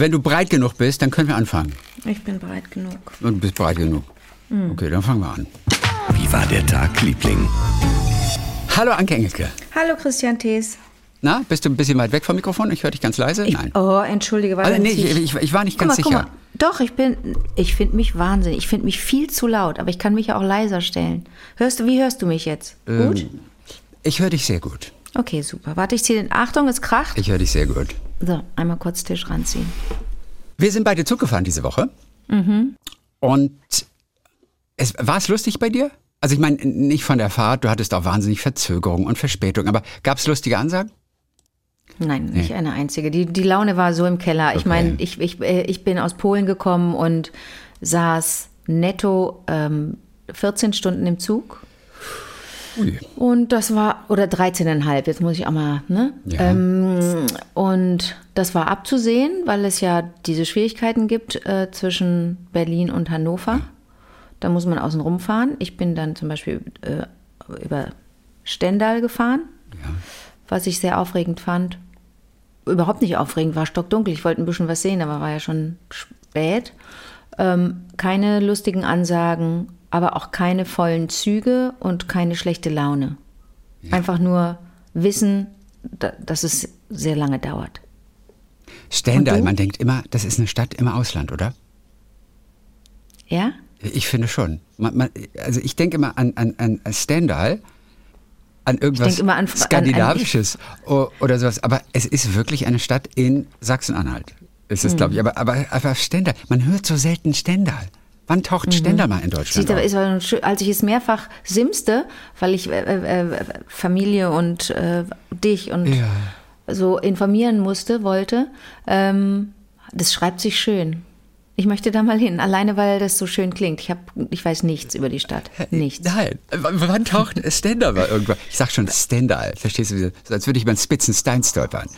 wenn du breit genug bist, dann können wir anfangen. Ich bin breit genug. Und du bist breit genug. Okay, dann fangen wir an. Wie war der Tag, Liebling? Hallo Anke Engelke. Hallo Christian Thees. Na, bist du ein bisschen weit weg vom Mikrofon? Ich höre dich ganz leise. Ich, Nein. Oh, entschuldige, warte. Also, nee, ich, ich, ich war nicht ganz guck mal, sicher. Guck mal. Doch, ich bin, ich finde mich wahnsinnig. Ich finde mich viel zu laut, aber ich kann mich ja auch leiser stellen. Hörst du, wie hörst du mich jetzt? Ähm. Gut? Ich höre dich sehr gut. Okay, super. Warte, ich ziehe den, Achtung, es kracht. Ich höre dich sehr gut. So, einmal kurz Tisch ranziehen. Wir sind beide Zug gefahren diese Woche. Und es, war es lustig bei dir? Also ich meine, nicht von der Fahrt, du hattest auch wahnsinnig Verzögerung und Verspätung, aber gab es lustige Ansagen? Nein, nicht eine einzige. Die, die Laune war so im Keller. Ich Okay. meine, ich, ich, äh, ich bin aus Polen gekommen und saß netto ähm, 14 Stunden im Zug. Ui. Und das war, oder 13,5, jetzt muss ich auch mal, ne? Ja. Ähm, und das war abzusehen, weil es ja diese Schwierigkeiten gibt äh, zwischen Berlin und Hannover. Da muss man außen rumfahren. Ich bin dann zum Beispiel äh, über Stendal gefahren, was ich sehr aufregend fand. Überhaupt nicht aufregend, war stockdunkel. Ich wollte ein bisschen was sehen, aber war ja schon spät. Ähm, keine lustigen Ansagen, aber auch keine vollen Züge und keine schlechte Laune. Einfach nur wissen, da, dass es sehr lange dauert. Stendal, man denkt immer, das ist eine Stadt im Ausland, oder? Ja? Ich finde schon. Man, man, also ich denke immer an, an, an Stendal, an irgendwas an- an- an- Skandinavisches o- oder sowas. Aber es ist wirklich eine Stadt in Sachsen-Anhalt. Ist es, glaube ich. Aber, aber, aber Stendal, man hört so selten Stendal. Wann taucht Stendal mal in Deutschland Sieht aber, auf? als ich es mehrfach simste, weil ich äh, äh, Familie und äh, dich und Ja. so informieren musste, wollte, ähm, das schreibt sich schön. Ich möchte da mal hin, alleine weil das so schön klingt. Ich, hab, ich weiß nichts über die Stadt. Nichts. Nein. W- Wann taucht Stendal mal irgendwann? Ich sag schon Stendal. Verstehst du? als würde ich beim Spitzenstein stolpern.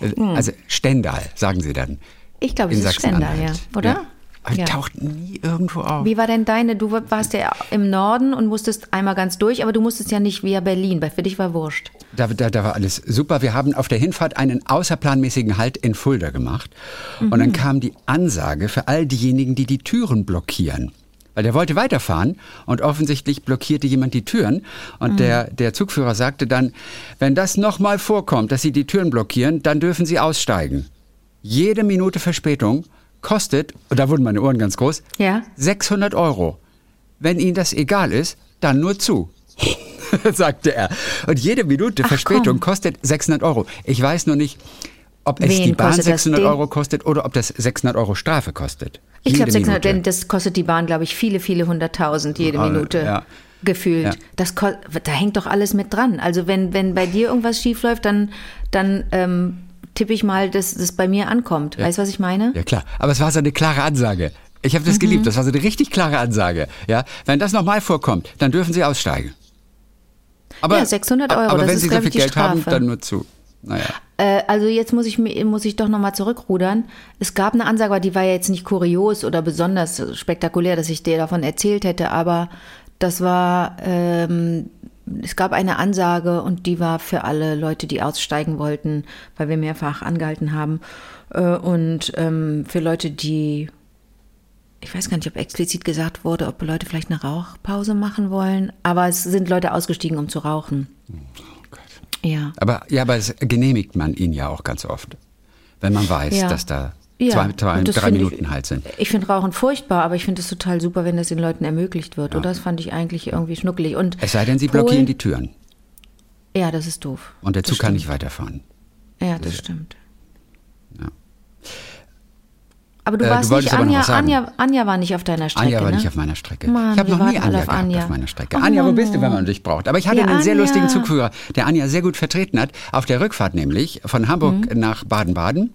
Äh, Also Stendal, sagen sie dann. Ich glaube, es ist Stendal, ja. Oder? Ja. Aber Ja. taucht nie irgendwo auf. Wie war denn deine? Du warst ja im Norden und musstest einmal ganz durch, aber du musstest ja nicht via Berlin, weil für dich war wurscht. Da, da, da war alles super. Wir haben auf der Hinfahrt einen außerplanmäßigen Halt in Fulda gemacht. Und Mhm. dann kam die Ansage für all diejenigen, die die Türen blockieren. Weil der wollte weiterfahren und offensichtlich blockierte jemand die Türen. Und der, der Zugführer sagte dann, wenn das nochmal vorkommt, dass Sie die Türen blockieren, dann dürfen Sie aussteigen. Jede Minute Verspätung kostet, und da wurden meine Ohren ganz groß, Ja. 600 Euro. Wenn Ihnen das egal ist, dann nur zu. sagte er. Und jede Minute Ach, Verspätung komm. kostet 600 Euro. Ich weiß nur nicht, ob es Wen die Bahn kostet das? 600 Den- Euro kostet oder ob das 600 Euro Strafe kostet. Ich glaube Jede 600, Minute. denn das kostet die Bahn, glaube ich, viele, viele hunderttausend jede Ah, Minute ja. gefühlt. Ja. Das da hängt doch alles mit dran. Also wenn, wenn bei dir irgendwas schief läuft, dann, dann ähm, tippe ich mal, dass das bei mir ankommt. Weißt du, was ich meine? Ja klar, aber es war so eine klare Ansage. Ich habe das geliebt, das war so eine richtig klare Ansage. Ja, wenn das nochmal vorkommt, dann dürfen Sie aussteigen. Aber, Ja, 600 Euro, Aber wenn ist, Sie so viel Geld haben, dann nur zu. Naja. Äh, also jetzt muss ich, muss ich doch nochmal zurückrudern. Es gab eine Ansage, aber die war ja jetzt nicht kurios oder besonders spektakulär, dass ich dir davon erzählt hätte, aber das war, ähm, es gab eine Ansage und die war für alle Leute, die aussteigen wollten, weil wir mehrfach angehalten haben. Äh, und ähm, für Leute, die, ich weiß gar nicht, ob explizit gesagt wurde, ob Leute vielleicht eine Rauchpause machen wollen, aber es sind Leute ausgestiegen, um zu rauchen. Ja. Aber ja, aber es genehmigt man ihn ja auch ganz oft, wenn man weiß, Ja. dass da Ja, zwei, zwei und das drei finde ich- Minuten halt sind. Ich finde Rauchen furchtbar, aber ich finde es total super, wenn das den Leuten ermöglicht wird. Oder das fand ich eigentlich irgendwie schnuckelig. Und Es sei denn, sie Polen- blockieren die Türen Ja, das ist doof. und der Das Zug kann nicht weiterfahren. Ja, das stimmt. Ja. Aber du Äh, warst du nicht, Anja. Anja, Anja war nicht auf deiner Strecke. Anja war ne? nicht auf meiner Strecke. Mann, ich habe noch nie Anja auf Anja. auf meiner Strecke. Oh, Anja, wo bist du, wenn man dich braucht? Aber ich hatte Ja, einen sehr Anja. lustigen Zugführer, der Anja sehr gut vertreten hat. Auf der Rückfahrt nämlich von Hamburg Mhm. nach Baden-Baden.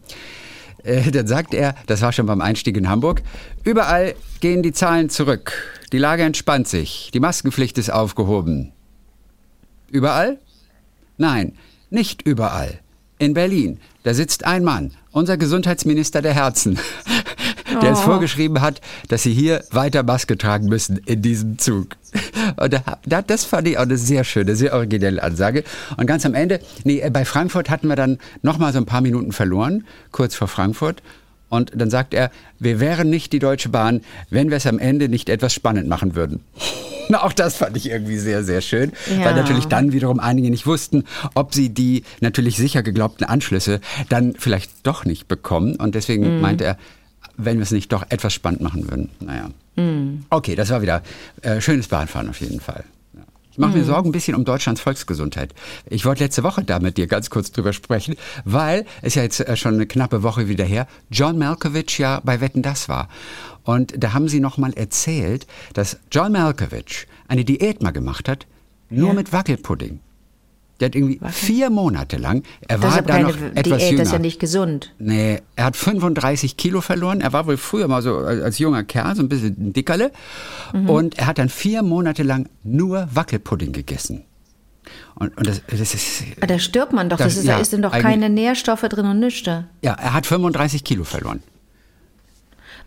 Äh, dann sagt er, das war schon beim Einstieg in Hamburg, überall gehen die Zahlen zurück. Die Lage entspannt sich. Die Maskenpflicht ist aufgehoben. Überall? Nein, nicht überall. In Berlin, da sitzt ein Mann, unser Gesundheitsminister der Herzen, der es vorgeschrieben hat, dass sie hier weiter Maske tragen müssen in diesem Zug. Und da, da, das fand ich auch eine sehr schöne, sehr originelle Ansage. Und ganz am Ende, nee, äh, bei Frankfurt hatten wir dann noch mal so ein paar Minuten verloren, kurz vor Frankfurt. Und dann sagt er, wir wären nicht die Deutsche Bahn, wenn wir es am Ende nicht etwas spannend machen würden. Na, auch das fand ich irgendwie sehr, sehr schön, Ja. weil natürlich dann wiederum einige nicht wussten, ob sie die natürlich sicher geglaubten Anschlüsse dann vielleicht doch nicht bekommen. Und deswegen meinte er, wenn wir es nicht doch etwas spannend machen würden. Naja. Okay, das war wieder äh, schönes Bahnfahren auf jeden Fall. Ja. Ich mache mir Sorgen ein bisschen um Deutschlands Volksgesundheit. Ich wollte letzte Woche da mit dir ganz kurz drüber sprechen, weil es ja jetzt äh, schon eine knappe Woche wieder her, John Malkovich ja bei Wetten das war. Und da haben sie nochmal erzählt, dass John Malkovich eine Diät mal gemacht hat, nur Ja. mit Wackelpudding. Der hat irgendwie vier Monate lang, er Das war da noch etwas Diät, jünger. das ist ja nicht gesund. Nee, er hat 35 Kilo verloren. Er war wohl früher mal so als junger Kerl, so ein bisschen ein Dickerle. Mhm. Und er hat dann vier Monate lang nur Wackelpudding gegessen. Und, und das, das ist. Aber da stirbt man doch. Das, Das- ist, ja, da ist denn doch keine Nährstoffe drin und nichts. Ja, er hat 35 Kilo verloren.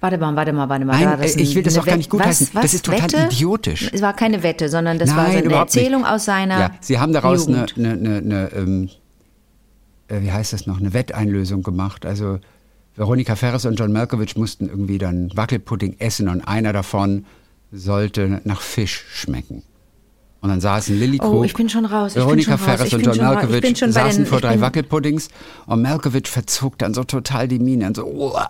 Warte mal, warte mal, warte mal. Nein, War das ich will das auch gar nicht gutheißen. Was, Das ist total Wette? idiotisch. Es war keine Wette, sondern das war so eine Erzählung nicht. aus seiner Ja, sie haben daraus eine, eine, eine, ähm, äh, wie heißt das noch, eine Wetteinlösung gemacht. Also Veronika Ferres und John Malkovich mussten irgendwie dann Wackelpudding essen und einer davon sollte nach Fisch schmecken. Und dann saßen Lilly Oh, Krug, ich bin schon raus, Veronika Ferres und John Malkovich saßen den- vor drei Wackelpuddings und Malkovich verzog dann so total die Miene und so, uah.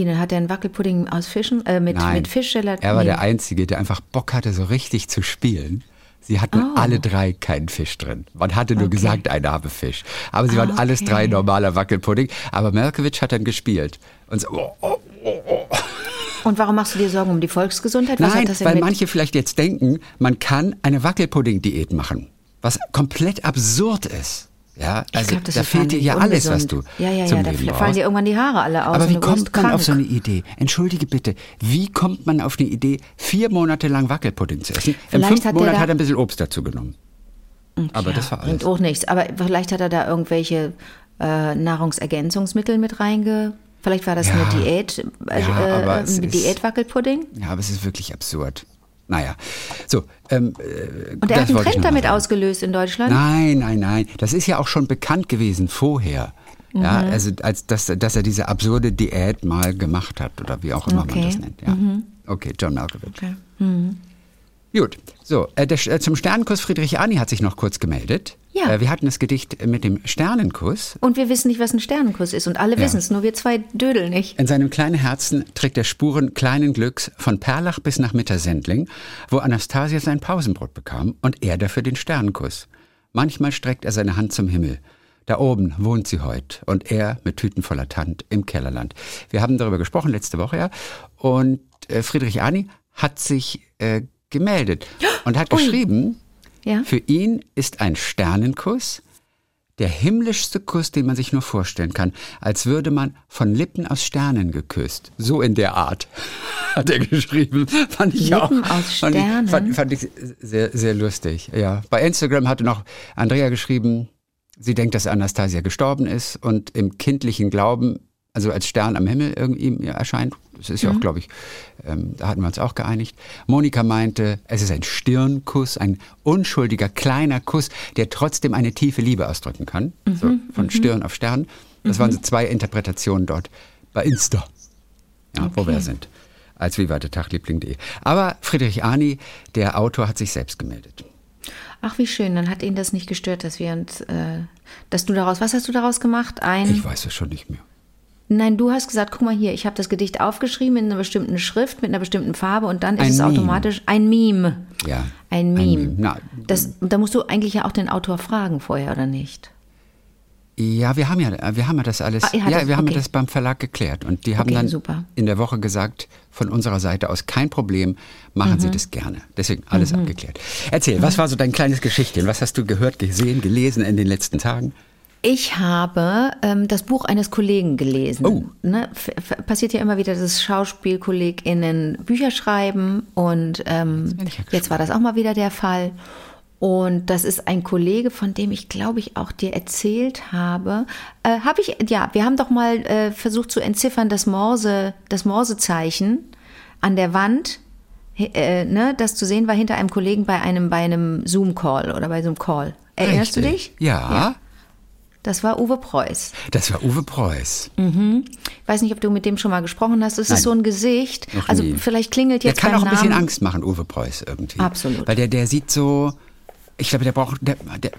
Ihnen hat er einen Wackelpudding aus Fischen, äh, mit, Nein, mit Fischgelat. er war der Einzige, der einfach Bock hatte, so richtig zu spielen. Sie hatten Oh. alle drei keinen Fisch drin. Man hatte nur Okay. gesagt, einer habe Fisch. Aber sie waren Ah, alles okay. drei normaler Wackelpudding. Aber Malkovich hat dann gespielt. Und so, oh, oh. Und warum machst du dir Sorgen um die Volksgesundheit? Was Nein, weil manche vielleicht jetzt denken, man kann eine Wackelpudding-Diät machen. Was komplett absurd ist. Ja, also glaub, da fehlt dir ja alles, was du Ja, ja, zum ja, da Leben fallen brauchst. dir irgendwann die Haare alle aus. Aber und wie kommt man krank. auf so eine Idee? Entschuldige bitte, wie kommt man auf eine Idee, vier Monate lang Wackelpudding zu essen? Im Vielleicht fünften hat Monat da- hat er ein bisschen Obst dazu genommen. Aber das war alles. Bringt auch nichts. Aber vielleicht hat er da irgendwelche äh, Nahrungsergänzungsmittel mit reinge... Vielleicht war das Ja. eine Diät, äh, Ja, aber äh, Diätwackelpudding. Ja, aber es ist wirklich absurd. Naja, so. Ähm, äh, Und er hat einen Trend damit ausgelöst in Deutschland. Nein, nein, nein. Das ist ja auch schon bekannt gewesen vorher. Ja, Mhm. also als dass, dass er diese absurde Diät mal gemacht hat oder wie auch immer man Okay. Mhm. das nennt. Ja. Okay, John Malkovich. Gut, so, äh, der, äh, zum Sternenkuss Friedrich Arni hat sich noch kurz gemeldet. Ja. Äh, wir hatten das Gedicht mit dem Sternenkuss. Und wir wissen nicht, was ein Sternenkuss ist. Und alle Ja. wissen es, nur wir zwei Dödel nicht. In seinem kleinen Herzen trägt er Spuren kleinen Glücks von Perlach bis nach Mittersendling, wo Anastasia sein Pausenbrot bekam und er dafür den Sternenkuss. Manchmal streckt er seine Hand zum Himmel. Da oben wohnt sie heut und er mit Tüten voller Tand im Kellerland. Wir haben darüber gesprochen letzte Woche, ja. Und äh, Friedrich Arni hat sich äh, gemeldet und hat Ui. geschrieben, Ja? für ihn ist ein Sternenkuss der himmlischste Kuss, den man sich nur vorstellen kann, als würde man von Lippen aus Sternen geküsst. So in der Art hat er geschrieben. Fand ich Lippen auch. aus Fand ich, Sternen? fand, fand ich sehr, sehr lustig. Ja. Bei Instagram hatte noch Andrea geschrieben, sie denkt, dass Anastasia gestorben ist und im kindlichen Glauben, also als Stern am Himmel irgendwie erscheint. Das ist ja Mhm. auch, glaube ich, ähm, da hatten wir uns auch geeinigt. Monika meinte, es ist ein Stirnkuss, ein unschuldiger kleiner Kuss, der trotzdem eine tiefe Liebe ausdrücken kann. So, Mhm. von Stirn auf Stern. Das waren so zwei Interpretationen dort bei Insta, ja, wo wir sind. Als vivatetachliebling.de. Aber Friedrich Arni, der Autor, hat sich selbst gemeldet. Ach, wie schön. Dann hat ihn das nicht gestört, dass wir uns, äh, dass du daraus, was hast du daraus gemacht? Ein, Ich weiß es schon nicht mehr. Nein, du hast gesagt, guck mal hier, ich habe das Gedicht aufgeschrieben in einer bestimmten Schrift, mit einer bestimmten Farbe und dann ist Ein es Meme. automatisch ein Meme. Ja. Ein Meme. Na, Das, da musst du eigentlich ja auch den Autor fragen vorher, oder nicht? Ja, wir haben ja, wir haben ja das alles, Ah, ja, das- wir haben okay. das beim Verlag geklärt und die haben Okay, dann super. in der Woche gesagt, von unserer Seite aus kein Problem, machen Mhm. Sie das gerne. Deswegen alles abgeklärt. Erzähl, was war so dein kleines Geschichtchen? Was hast du gehört, gesehen, gelesen in den letzten Tagen? Ich habe ähm, das Buch eines Kollegen gelesen. Oh. Ne? passiert ja immer wieder, dass SchauspielkollegInnen Bücher schreiben und ähm, ja jetzt war das auch mal wieder der Fall. Und das ist ein Kollege, von dem ich glaube ich auch dir erzählt habe. Äh, habe ich, ja, wir haben doch mal äh, versucht zu entziffern, das Morse, das Morsezeichen an der Wand, äh, ne, das zu sehen war hinter einem Kollegen bei einem, bei einem Zoom-Call oder bei so einem Call. Erinnerst du dich? Richtig. Ja. Das war Uwe Preuß. Das war Uwe Preuß. Ich weiß nicht, ob du mit dem schon mal gesprochen hast. Es ist so ein Gesicht. Noch also nie. vielleicht klingelt Der jetzt kann beim auch ein bisschen Namen. Angst machen, Uwe Preuß irgendwie. Absolut. Weil der, der sieht so, ich glaube, der braucht, der, der,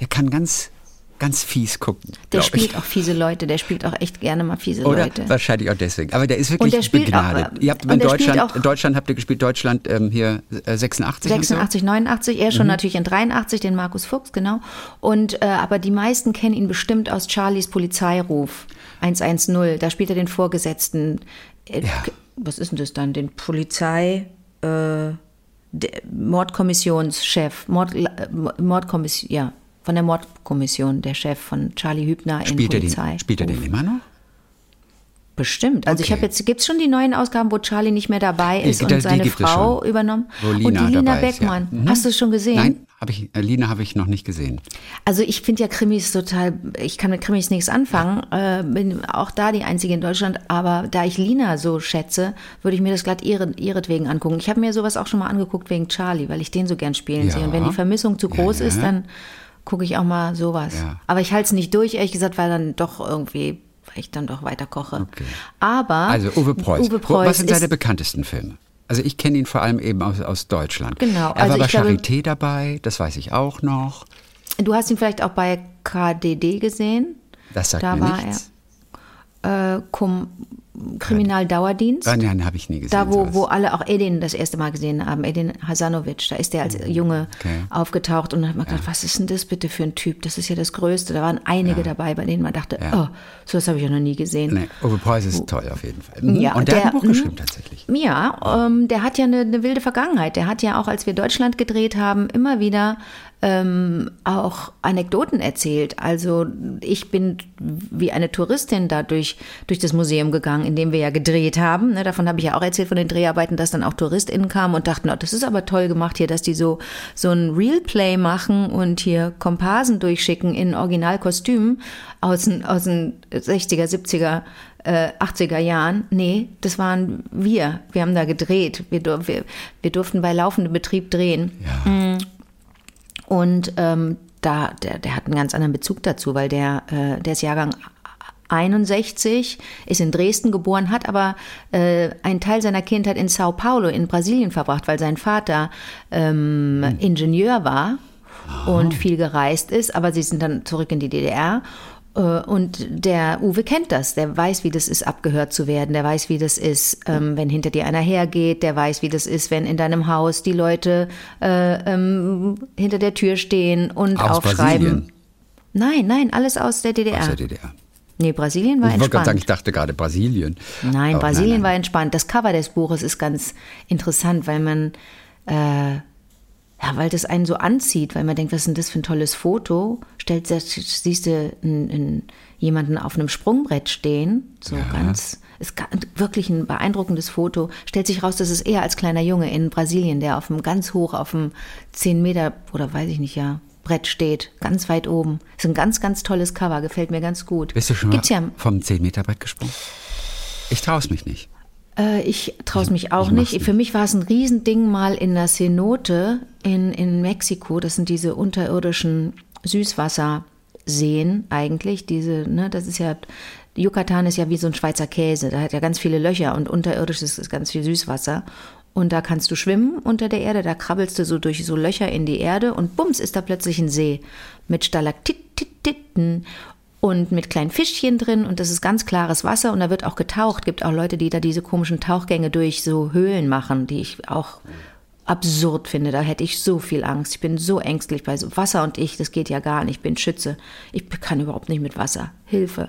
der kann ganz, ganz fies gucken. Der spielt ich. auch fiese Leute. Der spielt auch echt gerne mal fiese Oder Leute. wahrscheinlich auch deswegen. Aber der ist wirklich der spielt begnadet. auch, äh, Ihr habt und in der spielt Deutschland, auch- in Deutschland habt ihr gespielt, Deutschland ähm, hier äh, 86 und 86, 89, er Mhm. schon natürlich in 83, den Markus Fuchs, genau. Und äh, aber die meisten kennen ihn bestimmt aus Charlies Polizeiruf 110. Da spielt er den Vorgesetzten. Äh, Ja. Was ist denn das dann? Den Polizei. Äh, Mordkommissionschef, Mord, äh, Mordkommission, ja, von der Mordkommission, der Chef von Charlie Hübner in Spielt er Polizei. den, spielt er den immer noch? Bestimmt. Also ich Okay. habe jetzt, gibt es schon die neuen Ausgaben, wo Charlie nicht mehr dabei ist Die- und die seine gibt es Frau übernommen? Wo und Lina die Lina dabei ist, ja. Beckmann. Mhm. Hast du es schon gesehen? Nein, habe ich, äh, Lina habe ich noch nicht gesehen. Also ich finde ja Krimis total, ich kann mit Krimis nichts anfangen, äh, bin auch da die Einzige in Deutschland, aber da ich Lina so schätze, würde ich mir das glatt ihre, ihretwegen angucken. Ich habe mir sowas auch schon mal angeguckt wegen Charlie, weil ich den so gern spielen Ja. sehe. Und wenn die Vermissung zu groß Ja. ist, dann gucke ich auch mal sowas. Ja. Aber ich halte es nicht durch, ehrlich gesagt, weil dann doch irgendwie, weil ich dann doch weiter koche. Okay. Aber Also Uwe Preuß. Uwe Preuß Was sind seine bekanntesten Filme? Also ich kenne ihn vor allem eben aus, aus Deutschland. Genau, Er also war bei ich glaube- Charité dabei, das weiß ich auch noch. du hast ihn vielleicht auch bei KDD gesehen. Das sagt da mir war nichts. er. Äh, Kum, Kriminaldauerdienst. Ah, nein, habe ich nie gesehen. Da, wo, sowas. wo alle auch Edin das erste Mal gesehen haben, Edin Hasanovic, da ist der als Junge Mhm. Okay. aufgetaucht und dann hat man gedacht, was ist denn das bitte für ein Typ? Das ist ja das Größte. Da waren einige dabei, bei denen man dachte, Ja. oh, sowas habe ich ja noch nie gesehen. Nee, Uwe Preuß ist toll auf jeden Fall. Mhm. Ja, Und der, hat ein der- Buch mhm. geschrieben tatsächlich. Ja, ähm, der hat ja eine, eine wilde Vergangenheit. Der hat ja auch, als wir Deutschland gedreht haben, immer wieder ähm, auch Anekdoten erzählt. Also ich bin wie eine Touristin da durch, durch das Museum gegangen, in dem wir ja gedreht haben. Ne, davon habe ich ja auch erzählt von den Dreharbeiten, dass dann auch TouristInnen kamen und dachten, oh, das ist aber toll gemacht hier, dass die so, so ein Real Play machen und hier Komparsen durchschicken in Originalkostümen aus, den- aus den 60er, 70er äh, 80er Jahren. Nee, das waren wir. Wir haben da gedreht. Wir, dur- wir, wir durften bei laufendem Betrieb drehen. Ja. Und ähm, da, der, der hat einen ganz anderen Bezug dazu, weil der, äh, der ist Jahrgang 61, ist in Dresden geboren, hat aber äh, einen Teil seiner Kindheit in Sao Paulo in Brasilien verbracht, weil sein Vater ähm, Ingenieur war und viel gereist ist, aber sie sind dann zurück in die DDR. Äh, Und der Uwe kennt das, der weiß, wie das ist, abgehört zu werden, der weiß, wie das ist, ähm, wenn hinter dir einer hergeht, der weiß, wie das ist, wenn in deinem Haus die Leute äh, ähm, hinter der Tür stehen und Aus aufschreiben. Brasilien. Nein, nein, alles aus der DDR. Aus der DDR. Nee, Brasilien war Ich wollte gerade sagen, entspannt. ich dachte gerade Brasilien. Nein, Aber Brasilien nein, war nein. entspannt. Das Cover des Buches ist ganz interessant, weil man, äh, ja, weil das einen so anzieht, weil man denkt, was ist denn das für ein tolles Foto? Stellt, siehst du einen, einen, jemanden auf einem Sprungbrett stehen, so ganz, ist wirklich ein beeindruckendes Foto. Stellt sich raus, das ist er als kleiner Junge in Brasilien, der auf einem ganz hoch, auf einem 10 Meter oder weiß ich nicht, ja, Brett steht, ganz weit oben. Ist ein ganz, ganz tolles Cover, gefällt mir ganz gut. Bist du schon Gibt's mal ja vom 10-Meter-Brett gesprungen? Ich traue es mich nicht. Äh, ich traue es mich auch nicht. Für mich war es ein Riesending mal in der Cenote in, in Mexiko. Das sind diese unterirdischen Süßwasserseen eigentlich. Diese, ne, das ist ja, Yucatan ist ja wie so ein Schweizer Käse. Da hat ja ganz viele Löcher und unterirdisch ist, ist ganz viel Süßwasser. Und da kannst du schwimmen unter der Erde, da krabbelst du so durch so Löcher in die Erde und bums ist da plötzlich ein See mit Stalaktiten und mit kleinen Fischchen drin und das ist ganz klares Wasser und da wird auch getaucht. Gibt auch Leute, die da diese komischen Tauchgänge durch so Höhlen machen, die ich auch absurd finde. Da hätte ich so viel Angst. Ich bin so ängstlich bei so Wasser und ich, das geht ja gar nicht. Ich bin Schütze. Ich kann überhaupt nicht mit Wasser. Hilfe.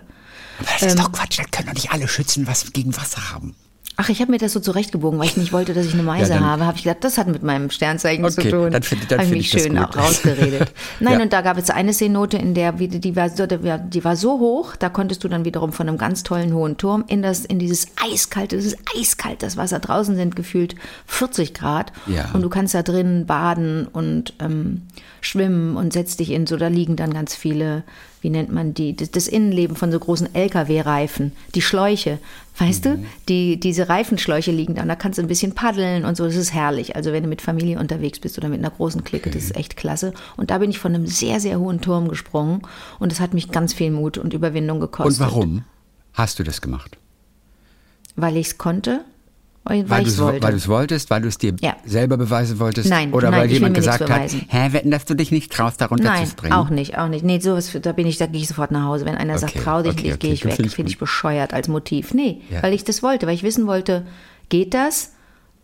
Aber das Ähm. ist doch Quatsch, das können doch nicht alle schützen, was gegen Wasser haben. Ach, ich habe mir das so zurechtgebogen, weil ich nicht wollte, dass ich eine Meise Ja, dann- habe. Habe ich gedacht, das hat mit meinem Sternzeichen zu Okay, tun. dann find- dann Hab ich find mich ich das schön auch rausgeredet. Nein, Ja. und da gab es eine Seenote, in der wie- die war, so, die war- die so hoch, da konntest du dann wiederum von einem ganz tollen hohen Turm in das in dieses eiskalte, es ist eiskalt, das Wasser draußen sind gefühlt 40 Grad Ja. und du kannst da drin baden und ähm, schwimmen und setzt dich in so, da liegen dann ganz viele wie nennt man die, das Innenleben von so großen LKW-Reifen, die Schläuche, weißt du, die, diese Reifenschläuche liegen da und da kannst du ein bisschen paddeln und so, das ist herrlich. Also wenn du mit Familie unterwegs bist oder mit einer großen Clique, das ist echt klasse. Und da bin ich von einem sehr, sehr hohen Turm gesprungen und das hat mich ganz viel Mut und Überwindung gekostet. Und warum hast du das gemacht? Weil ich es konnte, weil, Weil ich es du wollte. du wolltest, weil du es dir Ja. selber beweisen wolltest? Nein, Oder nein, weil jemand gesagt hat, hä, wetten, dass du dich nicht traust, darunter Nein, zu springen? auch nicht, auch nicht. Nee, sowas, da bin ich, da gehe ich sofort nach Hause. Wenn einer sagt, Okay, trau dich okay, nicht, okay, gehe ich weg. finde ich Finde ich bescheuert als Motiv. Nee, Ja. weil ich das wollte, weil ich wissen wollte, geht das?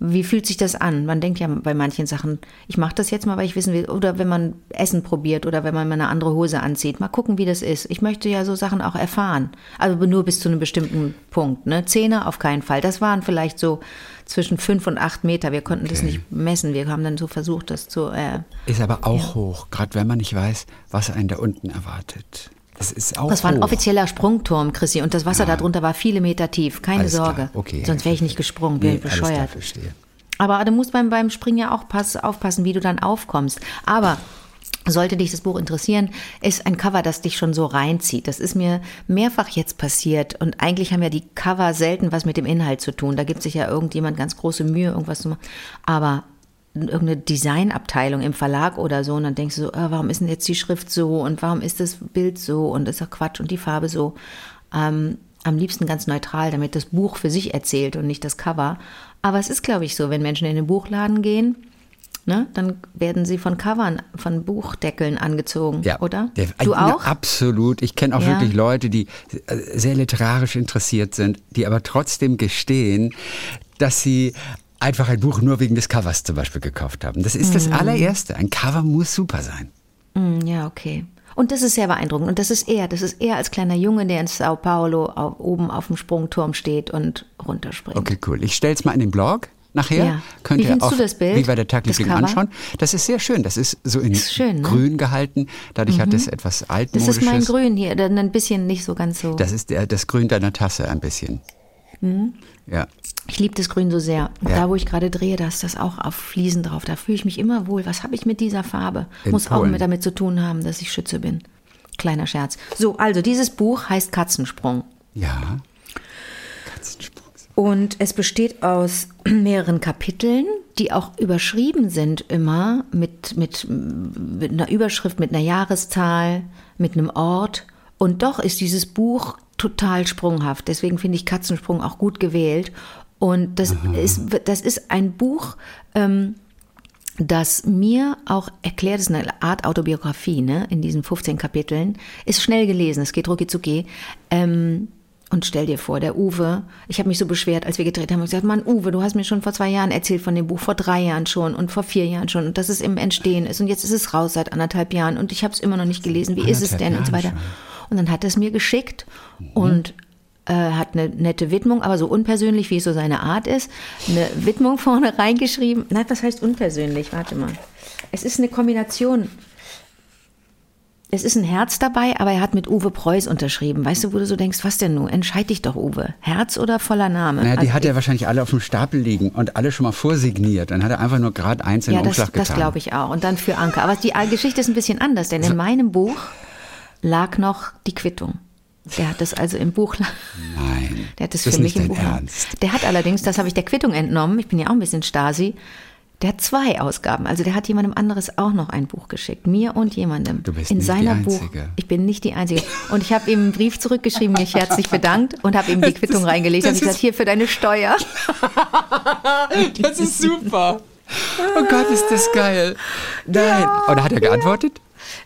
Wie fühlt sich das an? Man denkt ja bei manchen Sachen, ich mache das jetzt mal, weil ich wissen will, oder wenn man Essen probiert oder wenn man mal eine andere Hose anzieht, mal gucken, wie das ist. Ich möchte ja so Sachen auch erfahren. Also nur bis zu einem bestimmten Punkt. Ne? Zehner auf keinen Fall. Das waren vielleicht so zwischen fünf und acht Meter. Wir konnten das nicht messen. Wir haben dann so versucht, das zu. Äh, Ist aber auch hoch, gerade wenn man nicht weiß, was einen da unten erwartet. Das ist auch Das war ein hoch. offizieller Sprungturm, Chrissy, und das Wasser darunter war viele Meter tief. Keine Alles Sorge. Klar. Okay, Sonst wäre ich nicht gesprungen, bin nee, ich klar, bescheuert. verstehe. Aber du musst beim, beim Springen ja auch pass, aufpassen, wie du dann aufkommst. Aber sollte dich das Buch interessieren, ist ein Cover, das dich schon so reinzieht. Das ist mir mehrfach jetzt passiert. Und eigentlich haben ja die Cover selten was mit dem Inhalt zu tun. Da gibt sich ja irgendjemand ganz große Mühe, irgendwas zu machen. Aber irgendeine Designabteilung im Verlag oder so und dann denkst du so, äh, warum ist denn jetzt die Schrift so und warum ist das Bild so und ist doch Quatsch und die Farbe so. Ähm, am liebsten ganz neutral, damit das Buch für sich erzählt und nicht das Cover. Aber es ist, glaube ich, so, wenn Menschen in den Buchladen gehen, ne, dann werden sie von Covern, von Buchdeckeln angezogen, Ja, oder? Der, du ja, auch? Absolut. Ich kenne auch Ja. wirklich Leute, die äh, sehr literarisch interessiert sind, die aber trotzdem gestehen, dass sie einfach ein Buch nur wegen des Covers zum Beispiel gekauft haben. Das ist Mhm. das allererste. Ein Cover muss super sein. Mm, Ja, okay. Und das ist sehr beeindruckend. Und das ist er. Das ist er als kleiner Junge, der in Sao Paulo auf, oben auf dem Sprungturm steht und runterspringt. Okay, cool. Ich stelle es mal in den Blog. Nachher Ja. könnt Wie ihr auf du das Bild? Wie war der Das Tagliebling anschauen. Das ist sehr schön. Das ist so in Ist schön, ne? grün gehalten. Dadurch hat es etwas Das altmodisches. ist mein Grün hier, dann ein bisschen nicht so ganz so. Das ist der, das Grün deiner Tasse ein bisschen. Ja. Ich liebe das Grün so sehr. Ja. Da, wo ich gerade drehe, da ist das auch auf Fliesen drauf. Da fühle ich mich immer wohl. Was habe ich mit dieser Farbe? In Muss auch Polen. mit damit zu tun haben, dass ich Schütze bin. Kleiner Scherz. So, also dieses Buch heißt Katzensprung. Ja. Katzensprung. Und es besteht aus mehreren Kapiteln, die auch überschrieben sind immer mit, mit, mit einer Überschrift, mit einer Jahreszahl, mit einem Ort. Und doch ist dieses Buch total sprunghaft. Deswegen finde ich Katzensprung auch gut gewählt. Und das, ist, das ist ein Buch, ähm, das mir auch erklärt, es ist eine Art Autobiografie, ne, in diesen 15 Kapiteln, ist schnell gelesen, es geht rucki zucki. Ähm, und stell dir vor, der Uwe, ich habe mich so beschwert, als wir gedreht haben, und gesagt, Mann, Uwe, du hast mir schon vor zwei Jahren erzählt von dem Buch, vor drei Jahren schon und vor vier Jahren schon und dass es im Entstehen ist und jetzt ist es raus seit anderthalb Jahren und ich habe es immer noch nicht gelesen, wie ist es denn und so Jahren weiter. Und dann hat er es mir geschickt und äh, hat eine nette Widmung, aber so unpersönlich, wie es so seine Art ist, eine Widmung vorne reingeschrieben. Nein, was heißt unpersönlich? Warte mal. Es ist eine Kombination. Es ist ein Herz dabei, aber er hat mit Uwe Preuß unterschrieben. Weißt du, wo du so denkst, was denn nun? Entscheid dich doch, Uwe. Herz oder voller Name? Naja, die Also hat er wahrscheinlich alle auf dem Stapel liegen und alle schon mal vorsigniert. Dann hat er einfach nur gerade eins in Ja, den das, Umschlag das getan. glaube ich auch. Und dann für Anke. Aber die Geschichte ist ein bisschen anders, denn in meinem Buch lag noch die Quittung. Der hat das also im Buch. Nein. Der hat das das für ist mich nicht im Buch. Ernst. Der hat allerdings, das habe ich der Quittung entnommen, ich bin ja auch ein bisschen Stasi, der hat zwei Ausgaben. Also der hat jemandem anderes auch noch ein Buch geschickt. Mir und jemandem. Du bist in nicht die seiner Buch. Einzige. Ich bin nicht die Einzige. Und ich habe ihm einen Brief zurückgeschrieben, mich herzlich bedankt und habe ihm die Quittung reingelegt. Und das ich gesagt, hier für deine Steuer. Das ist super. Oh Gott, ist das geil. Nein. Oder hat er geantwortet?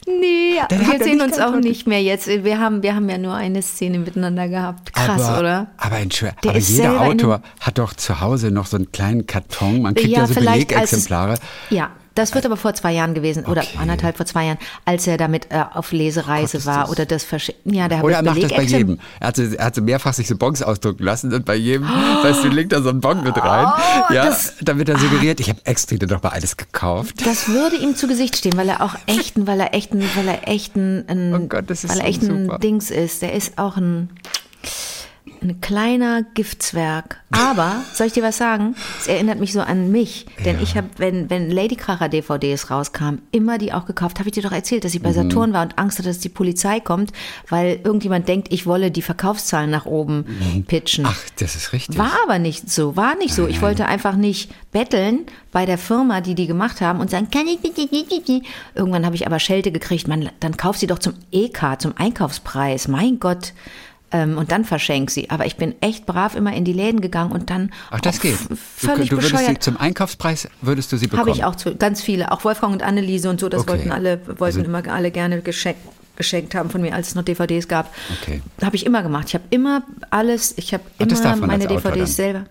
Nee, hat wir sehen uns auch nicht mehr jetzt. Wir haben, wir haben ja nur eine Szene miteinander gehabt. Krass, aber, oder? Aber, aber jeder Autor hat doch zu Hause noch so einen kleinen Karton. Man kriegt ja, so vielleicht Belegexemplare. Als ja, das wird aber vor zwei Jahren gewesen oder Okay. anderthalb vor zwei Jahren, als er damit äh, auf Lesereise Gott, war das- oder das verschickt. Ja, der hat Oder er macht das bei jedem. Er hat, so- er hat so mehrfach sich so Bons ausdrucken lassen und bei jedem, weißt du, legt er so einen Bon mit rein. Oh, ja, das- dann wird er suggeriert, ich habe extra dir doch mal alles gekauft. Das würde ihm zu Gesicht stehen, weil er auch echten, weil er echten, weil er echten, ein, Oh Gott, weil er so echt ein super. Dings ist. Der ist auch ein, ein kleiner Giftzwerg. Aber, soll ich dir was sagen? Es erinnert mich so an mich. Denn Ja. ich habe, wenn, wenn Lady Kracher DVDs rauskamen, immer die auch gekauft. Habe ich dir doch erzählt, dass ich bei Saturn war und Angst hatte, dass die Polizei kommt, weil irgendjemand denkt, ich wolle die Verkaufszahlen nach oben pitchen. Ach, das ist richtig. War aber nicht so, war nicht so. Ich wollte einfach nicht betteln bei der Firma, die die gemacht haben und sagen, kann ich bitte. Irgendwann habe ich aber Schelte gekriegt, man, dann kauf sie doch zum EK, zum Einkaufspreis, mein Gott. Ähm, und dann verschenk sie. Aber ich bin echt brav immer in die Läden gegangen und dann Ach, das geht. f- Du, völlig du würdest sie bescheuert. zum Einkaufspreis würdest du sie bekommen. Habe ich auch zu, ganz viele, auch Wolfgang und Anneliese und so, das Okay. wollten alle, wollten Also- immer alle gerne geschenkt, geschenkt haben von mir, als es noch DVDs gab. Okay. Habe ich immer gemacht. Ich habe immer alles, ich habe immer meine DVDs selber.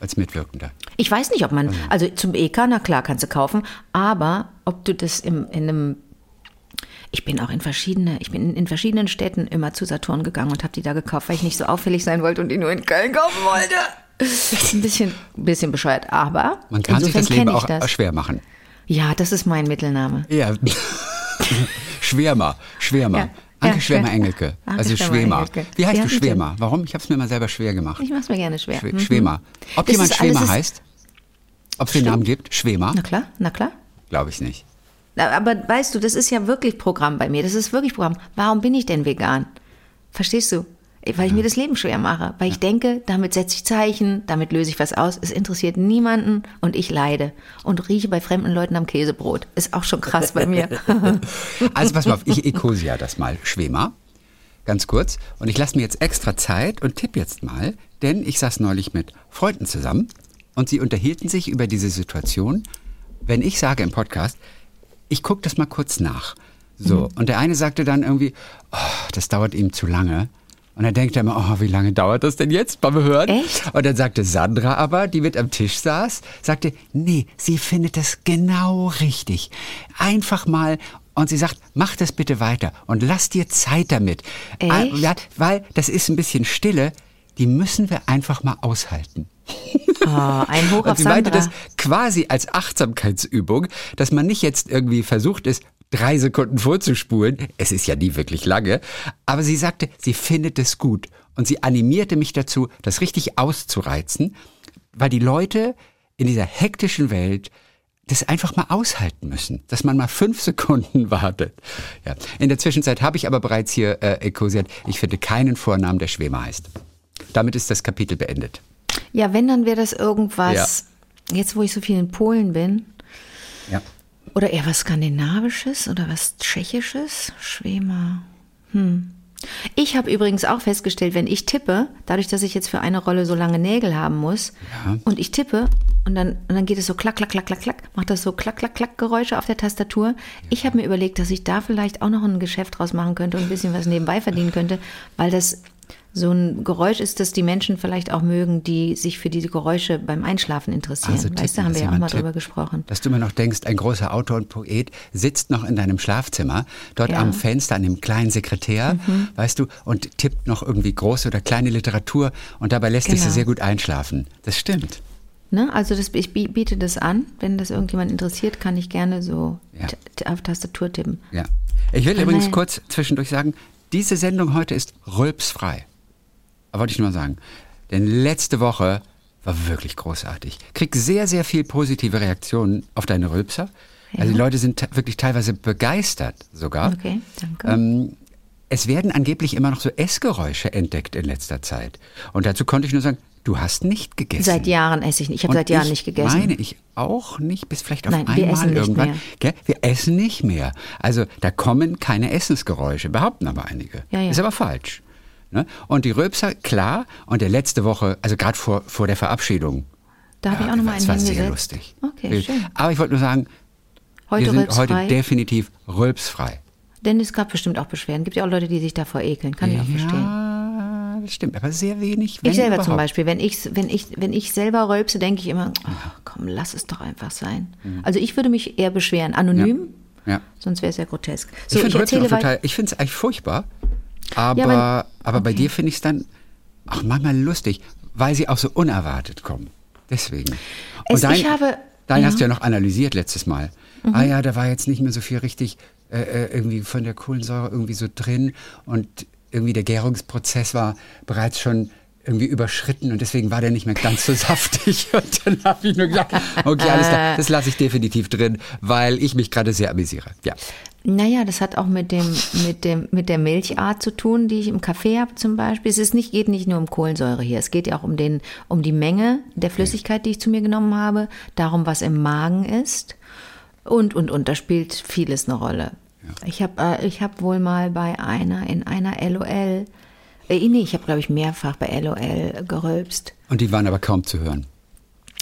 als Mitwirkender. Ich weiß nicht, ob man, also zum EK, na klar, kannst du kaufen, aber ob du das im, in einem, ich bin auch in verschiedene, ich bin in verschiedenen Städten immer zu Saturn gegangen und habe die da gekauft, weil ich nicht so auffällig sein wollte und die nur in Köln kaufen wollte. Das ist ein bisschen, bisschen bescheuert, aber Man kann sich das Leben auch das. schwer machen. Ja, das ist mein Mittelname. Ja. Schwärmer, Schwärmer. Ja. Anke Ja, Schwärmer Schwär- Engelke. Anke Also Schwärmer. Engelke. Wie heißt Ja, du bitte. Schwämer? Warum? Ich habe es mir mal selber schwer gemacht. Ich mach's mir gerne schwer. Schw Mhm. Schwämer. Ob Das jemand ist- heißt? Ob es den Namen gibt? Schwämer? Na klar, na klar. Glaube ich nicht. Aber weißt du, das ist ja wirklich Programm bei mir. Das ist wirklich Programm. Warum bin ich denn vegan? Verstehst du? Weil ich mir das Leben schwer mache. Weil ich denke, damit setze ich Zeichen, damit löse ich was aus. Es interessiert niemanden und ich leide. Und rieche bei fremden Leuten am Käsebrot. Ist auch schon krass bei mir. Also pass mal auf, ich ekosia das mal. Schwämer. Ganz kurz. Und ich lasse mir jetzt extra Zeit und tippe jetzt mal, denn ich saß neulich mit Freunden zusammen und sie unterhielten sich über diese Situation. Wenn ich sage im Podcast, ich gucke das mal kurz nach. So, und der eine sagte dann irgendwie, oh, das dauert ihm zu lange. Und dann denkt er immer, oh, wie lange dauert das denn jetzt? Wir hören? Echt? Und dann sagte Sandra aber, die mit am Tisch saß, sagte, nee, sie findet das genau richtig. Einfach mal, und sie sagt, mach das bitte weiter und lass dir Zeit damit. Echt? Ah, Ja, weil das ist ein bisschen Stille, die müssen wir einfach mal aushalten. Oh, ein Hoch Und auf sie meinte das quasi als Achtsamkeitsübung, dass man nicht jetzt irgendwie versucht ist, drei Sekunden vorzuspulen. Es ist ja nie wirklich lange. Aber sie sagte, sie findet es gut. Und sie animierte mich dazu, das richtig auszureizen, weil die Leute in dieser hektischen Welt das einfach mal aushalten müssen, dass man mal fünf Sekunden wartet. Ja. In der Zwischenzeit habe ich aber bereits hier äh, ekosiert, ich finde keinen Vornamen, der Schwämer heißt. Damit ist das Kapitel beendet. Ja, wenn, dann wäre das irgendwas, jetzt wo ich so viel in Polen bin, Ja. Oder eher was Skandinavisches oder was Tschechisches? Schwämer. Hm. Ich habe übrigens auch festgestellt, wenn ich tippe, dadurch, dass ich jetzt für eine Rolle so lange Nägel haben muss, Ja. und ich tippe und dann, und dann geht es so klack, klack, klack, klack, klack, macht das so klack, klack, klack Geräusche auf der Tastatur. Ich habe mir überlegt, dass ich da vielleicht auch noch ein Geschäft draus machen könnte und ein bisschen was nebenbei verdienen könnte, weil das so ein Geräusch ist, das die Menschen vielleicht auch mögen, die sich für diese Geräusche beim Einschlafen interessieren. Also weißt du, tippen, haben wir ja auch mal tippt. drüber gesprochen. Dass du immer noch denkst, ein großer Autor und Poet sitzt noch in deinem Schlafzimmer, dort Ja. am Fenster, an dem kleinen Sekretär, weißt du, und tippt noch irgendwie große oder kleine Literatur und dabei lässt sich Genau. so sehr gut einschlafen. Das stimmt. Ne? Also das, ich bie- biete das an. Wenn das irgendjemand interessiert, kann ich gerne so Ja. auf Tastatur tippen. Ja. Ich will Ah, übrigens nein. kurz zwischendurch sagen, diese Sendung heute ist rülpsfrei. Wollte ich nur mal sagen. Denn letzte Woche war wirklich großartig. Krieg sehr, sehr viel positive Reaktionen auf deine Rülpser. Also die Leute sind wirklich teilweise begeistert sogar. Okay, danke. Ähm, es werden angeblich immer noch so Essgeräusche entdeckt in letzter Zeit. Und dazu konnte ich nur sagen, du hast nicht gegessen. Seit Jahren esse ich nicht. Ich habe seit Jahren ich nicht gegessen. Meine ich auch nicht, bis vielleicht auf Nein, wir einmal essen nicht irgendwann. mehr. Gell? Wir essen nicht mehr. Also da kommen keine Essensgeräusche, behaupten aber einige. Ja, ja. Ist aber falsch. Ne? Und die Röpser, klar, und der letzte Woche, also gerade vor, vor der Verabschiedung. Da habe ich ja, auch noch mal das einen war sehr lustig. Okay, schön. Aber ich wollte nur sagen, Heute wir sind rülpsfrei. heute definitiv rülpsfrei. Denn es gab bestimmt auch Beschwerden. Gibt ja auch Leute, die sich davor ekeln. Kann ich auch verstehen. Ja, das stimmt, aber sehr wenig. wenn Ich selber überhaupt. zum Beispiel, wenn ich, wenn ich, wenn ich selber rülpse, denke ich immer, ach, komm, lass es doch einfach sein. Also ich würde mich eher beschweren, anonym, Mhm. Ja. sonst wäre es ja grotesk. So, ich ich, finde Rülpsen erzähle auch weiter. total, ich finde es eigentlich furchtbar, aber, Ja, mein- aber bei okay. dir finde ich es dann auch manchmal lustig, weil sie auch so unerwartet kommen. Deswegen. Es- ich habe- Dein ja. hast du ja noch analysiert letztes Mal. Ah ja, da war jetzt nicht mehr so viel richtig äh, äh, irgendwie von der Kohlensäure irgendwie so drin und irgendwie der Gärungsprozess war bereits schon irgendwie überschritten und deswegen war der nicht mehr ganz so saftig. Und dann habe ich nur gesagt, okay, alles klar, das lasse ich definitiv drin, weil ich mich gerade sehr amüsiere. Ja. Naja, das hat auch mit, dem, mit, dem, mit der Milchart zu tun, die ich im Kaffee habe zum Beispiel. Es ist nicht, geht nicht nur um Kohlensäure hier, es geht ja auch um, den, um die Menge der Flüssigkeit, die ich zu mir genommen habe, darum, was im Magen ist und, und, und. Da spielt vieles eine Rolle. Ja. Ich habe äh, hab wohl mal bei einer, in einer LOL, äh, nee, ich habe, glaube ich, mehrfach bei LOL gerülpst. Und die waren aber kaum zu hören.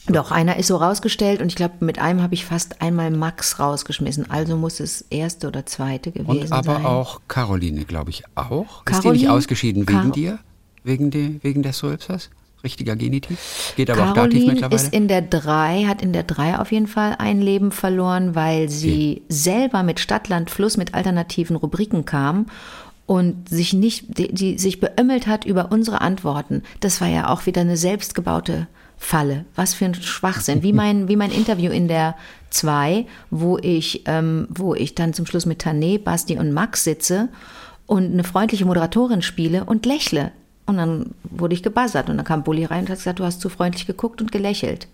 Doch, einer ist so rausgestellt und ich glaube, mit einem habe ich fast einmal Max rausgeschmissen. Also muss es erste oder zweite gewesen und aber sein. auch Caroline, glaube ich, auch. Caroline, ist die nicht ausgeschieden wegen Car dir? Wegen, de, wegen des Rülpsers? Richtiger Genitiv? Geht aber Caroline auch Dativ mittlerweile? ist in der 3, hat in der 3 auf jeden Fall ein Leben verloren, weil sie Okay. selber mit Stadtland Fluss mit alternativen Rubriken kam und sich nicht, die, die sich beömmelt hat über unsere Antworten. Das war ja auch wieder eine selbstgebaute Falle. Was für ein Schwachsinn. Wie mein, wie mein Interview in der 2, wo ich, ähm, wo ich dann zum Schluss mit Tané, Basti und Max sitze und eine freundliche Moderatorin spiele und lächle. Und dann wurde ich gebuzzert und dann kam Bulli rein und hat gesagt, du hast zu freundlich geguckt und gelächelt.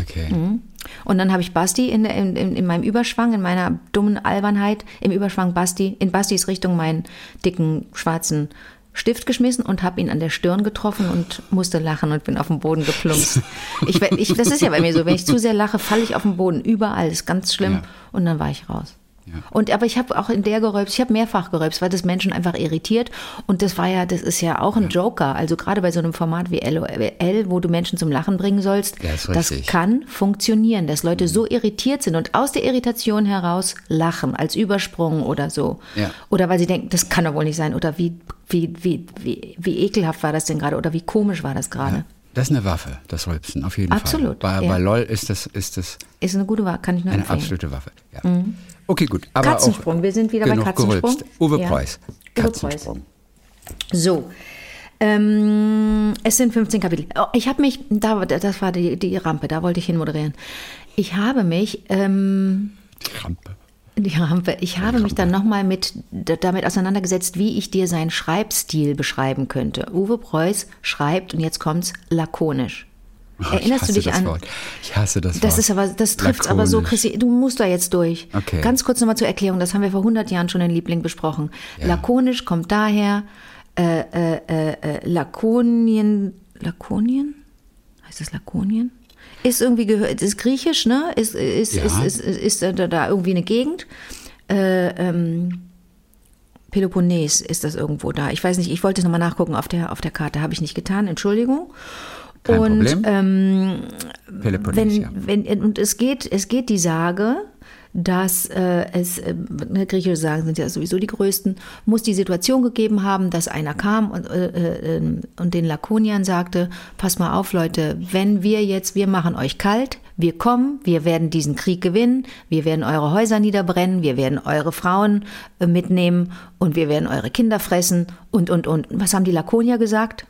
Okay. Mhm. Und dann habe ich Basti in, der- in, in, in meinem Überschwang, in meiner dummen Albernheit, im Überschwang Basti, in Bastis Richtung meinen dicken schwarzen Stift geschmissen und habe ihn an der Stirn getroffen und musste lachen und bin auf den Boden geplumpst. Ich, ich, das ist ja bei mir so, wenn ich zu sehr lache, falle ich auf den Boden. Überall, ist ganz schlimm. Ja. Und dann war ich raus. Ja. Und aber ich habe auch in der gerülpst, ich habe mehrfach gerülpst, weil das Menschen einfach irritiert. Und das war ja, das ist ja auch ein Joker. Also gerade bei so einem Format wie LOL, wo du Menschen zum Lachen bringen sollst, Ja, das kann funktionieren, dass Leute so irritiert sind und aus der Irritation heraus lachen, als Übersprung oder so. Ja. Oder weil sie denken, das kann doch wohl nicht sein. Oder wie, wie, wie, wie, wie ekelhaft war das denn gerade? Oder wie komisch war das gerade? Das ist eine Waffe, das Rülpsen, auf jeden Absolut, Fall. Bei, ja. bei LOL ist das, ist das Ist eine gute Wahl, kann ich nur eine empfehlen. absolute Waffe. Ja. Okay, gut. Aber Katzensprung, auch wir sind wieder bei Katzensprung. gerülpst. Uwe Ja. Preuß. Uwe Katzensprung. So. Ähm, es sind 15 Kapitel. Oh, ich habe mich, da, das war die, die Rampe, da wollte ich hin moderieren. Ich habe mich, ähm, Krampe. Rampe, ich habe mich dann nochmal mit, damit auseinandergesetzt, wie ich dir seinen Schreibstil beschreiben könnte. Uwe Preuß schreibt, und jetzt kommt's, lakonisch. Oh, Erinnerst du dich an? Wort. Ich hasse das Wort. Das ist aber, das trifft aber so. Christi, du musst da jetzt durch. Okay. Ganz kurz nochmal zur Erklärung, das haben wir vor 100 Jahren schon in Liebling besprochen. Ja. Lakonisch kommt daher, äh, äh, äh, äh, Lakonien, Lakonien? Heißt das Lakonien? Ist irgendwie gehört, ist griechisch, ne? Ist, ist, Ja. ist, ist, ist, ist da, da irgendwie eine Gegend. Äh, ähm, Peloponnes ist das irgendwo da. Ich weiß nicht, ich wollte es nochmal nachgucken auf der, auf der Karte, habe ich nicht getan, Entschuldigung. Kein und Problem. ähm, Peloponnes, wenn, ja. wenn, und es geht, es geht die Sage, dass äh, es, äh, ne, griechische Sagen sind ja sowieso die größten, muss die Situation gegeben haben, dass einer kam und, äh, äh, und den Lakoniern sagte, pass mal auf Leute, wenn wir jetzt, wir machen euch kalt, wir kommen, wir werden diesen Krieg gewinnen, wir werden eure Häuser niederbrennen, wir werden eure Frauen äh, mitnehmen und wir werden eure Kinder fressen und, und, und. Was haben die Lakonier gesagt?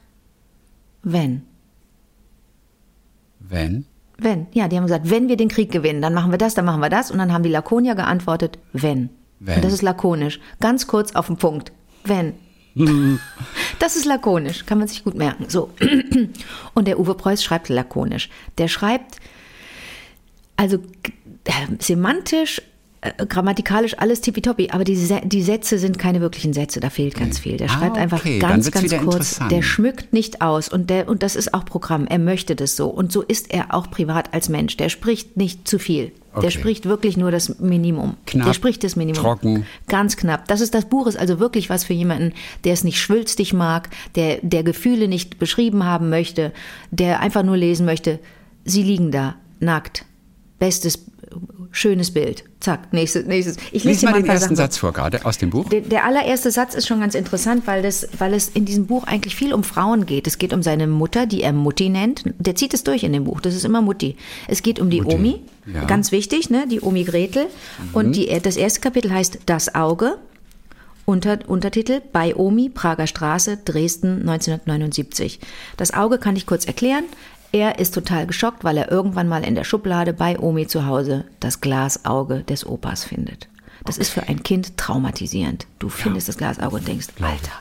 Wenn. Wenn? Wenn, ja, die haben gesagt, wenn wir den Krieg gewinnen, dann machen wir das, dann machen wir das. Und dann haben die Lakonier geantwortet, wenn. Wenn. Und das ist lakonisch. Ganz kurz auf den Punkt. Wenn. das ist lakonisch, kann man sich gut merken. So. Und der Uwe Preuß schreibt lakonisch. Der schreibt, also äh, semantisch, äh, grammatikalisch alles tippitoppi, aber die, die Sätze sind keine wirklichen Sätze, da fehlt ganz viel. Der Ah, schreibt einfach okay, ganz, ganz kurz. Der schmückt nicht aus und, der, und das ist auch Programm. Er möchte das so. Und so ist er auch privat als Mensch. Der spricht nicht zu viel. Der Okay. spricht wirklich nur das Minimum. Knapp, der spricht das Minimum. trocken. Ganz knapp. Das ist das Buch ist also wirklich was für jemanden, der es nicht schwülstig mag, der, der Gefühle nicht beschrieben haben möchte, der einfach nur lesen möchte. Sie liegen da, nackt. Bestes, schönes Bild. Zack, nächstes, nächstes. Ich Lies dir mal den ersten Sachen. Satz vor, gerade aus dem Buch. Der, der allererste Satz ist schon ganz interessant, weil, das, weil es in diesem Buch eigentlich viel um Frauen geht. Es geht um seine Mutter, die er Mutti nennt. Der zieht es durch in dem Buch. Das ist immer Mutti. Es geht um die Mutti, Omi. ja. Ganz wichtig, ne? die Omi Gretel. Und die, das erste Kapitel heißt Das Auge. Unter, Untertitel Bei Omi, Prager Straße, Dresden 1979. Das Auge kann ich kurz erklären. Er ist total geschockt, weil er irgendwann mal in der Schublade bei Omi zu Hause das Glasauge des Opas findet. Das ist für ein Kind traumatisierend. Du findest das Glasauge und denkst, Alter,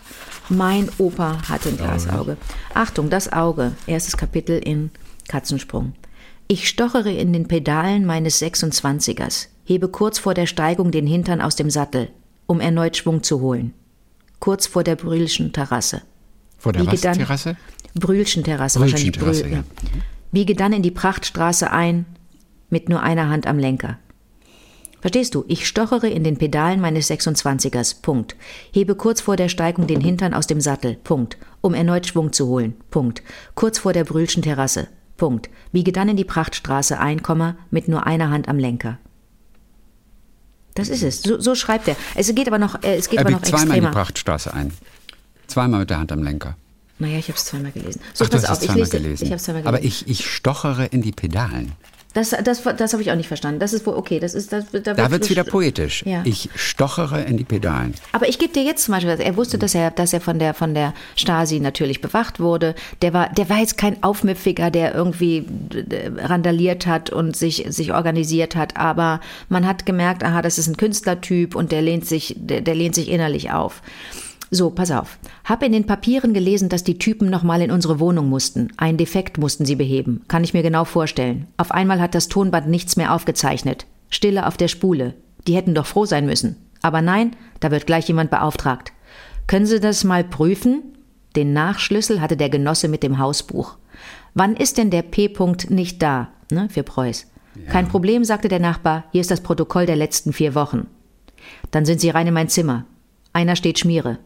Mein Opa hatte ein Glasauge. Achtung, das Auge. Erstes Kapitel in Katzensprung. Ich stochere in den Pedalen meines 26ers, hebe kurz vor der Steigung den Hintern aus dem Sattel, um erneut Schwung zu holen. Kurz vor der Brühlschen Terrasse. Vor der Wiege was? dann- Terrasse? Brühlschen Terrasse, Brühlschen wahrscheinlich Brühl, ja. Wiege dann in die Prachtstraße ein, mit nur einer Hand am Lenker. Verstehst du? Ich stochere in den Pedalen meines 26ers. Punkt. Hebe kurz vor der Steigung den Hintern aus dem Sattel. Punkt. Um erneut Schwung zu holen. Punkt. Kurz vor der Brühlschen Terrasse. Punkt. Biege dann in die Prachtstraße ein, Komma, mit nur einer Hand am Lenker. Das ist es. So, so schreibt er. Es geht aber noch, äh, es geht Er aber noch zweimal in die extremer. Prachtstraße ein. Zweimal mit der Hand am Lenker. Naja, ich habe es zweimal gelesen. So, Ach, du pass hast auf, ich zweimal lese. gelesen. Ich habe zweimal gelesen. Aber ich, ich stochere in die Pedalen. Das, das, das habe ich auch nicht verstanden. Das ist wohl okay. Das ist, das, da Da wird es wieder sch- poetisch. Ja. Ich stochere in die Pedalen. Aber ich gebe dir jetzt zum Beispiel, er wusste, dass er, dass er von der von der Stasi natürlich bewacht wurde. Der war, der war jetzt kein Aufmüpfiger, der irgendwie randaliert hat und sich sich organisiert hat. Aber man hat gemerkt, aha, das ist ein Künstlertyp und der lehnt sich, der, der lehnt sich innerlich auf. So, pass auf. Hab in den Papieren gelesen, dass die Typen noch mal in unsere Wohnung mussten. Ein Defekt mussten sie beheben. Kann ich mir genau vorstellen. Auf einmal hat das Tonband nichts mehr aufgezeichnet. Stille auf der Spule. Die hätten doch froh sein müssen. Aber nein, da wird gleich jemand beauftragt. Können Sie das mal prüfen? Den Nachschlüssel hatte der Genosse mit dem Hausbuch. Wann ist denn der P-Punkt nicht da? Ne, für Preuß. Kein Problem, sagte der Nachbar. Hier ist das Protokoll der letzten vier Wochen. Dann sind Sie rein in mein Zimmer. Einer steht Schmiere.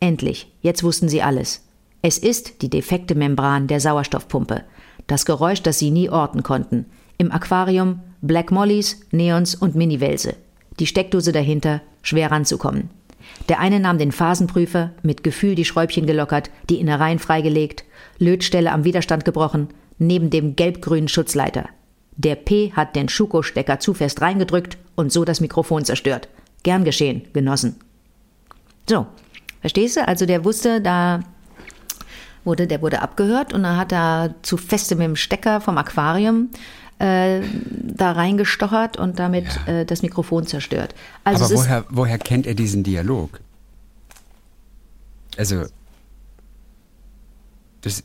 Endlich, jetzt wussten sie alles. Es ist die defekte Membran der Sauerstoffpumpe. Das Geräusch, das sie nie orten konnten. Im Aquarium Black Mollys, Neons und Miniwelse. Die Steckdose dahinter, schwer ranzukommen. Der eine nahm den Phasenprüfer, mit Gefühl die Schräubchen gelockert, die Innereien freigelegt, Lötstelle am Widerstand gebrochen, neben dem gelb-grünen Schutzleiter. Der P hat den Schuko-Stecker zu fest reingedrückt und so das Mikrofon zerstört. Gern geschehen, Genossen. So, verstehst du? Also der wusste, da wurde, der wurde abgehört und dann hat er zu feste mit dem Stecker vom Aquarium äh, da reingestochert und damit äh, das Mikrofon zerstört. Also Aber woher, woher kennt er diesen Dialog? Also, das, das,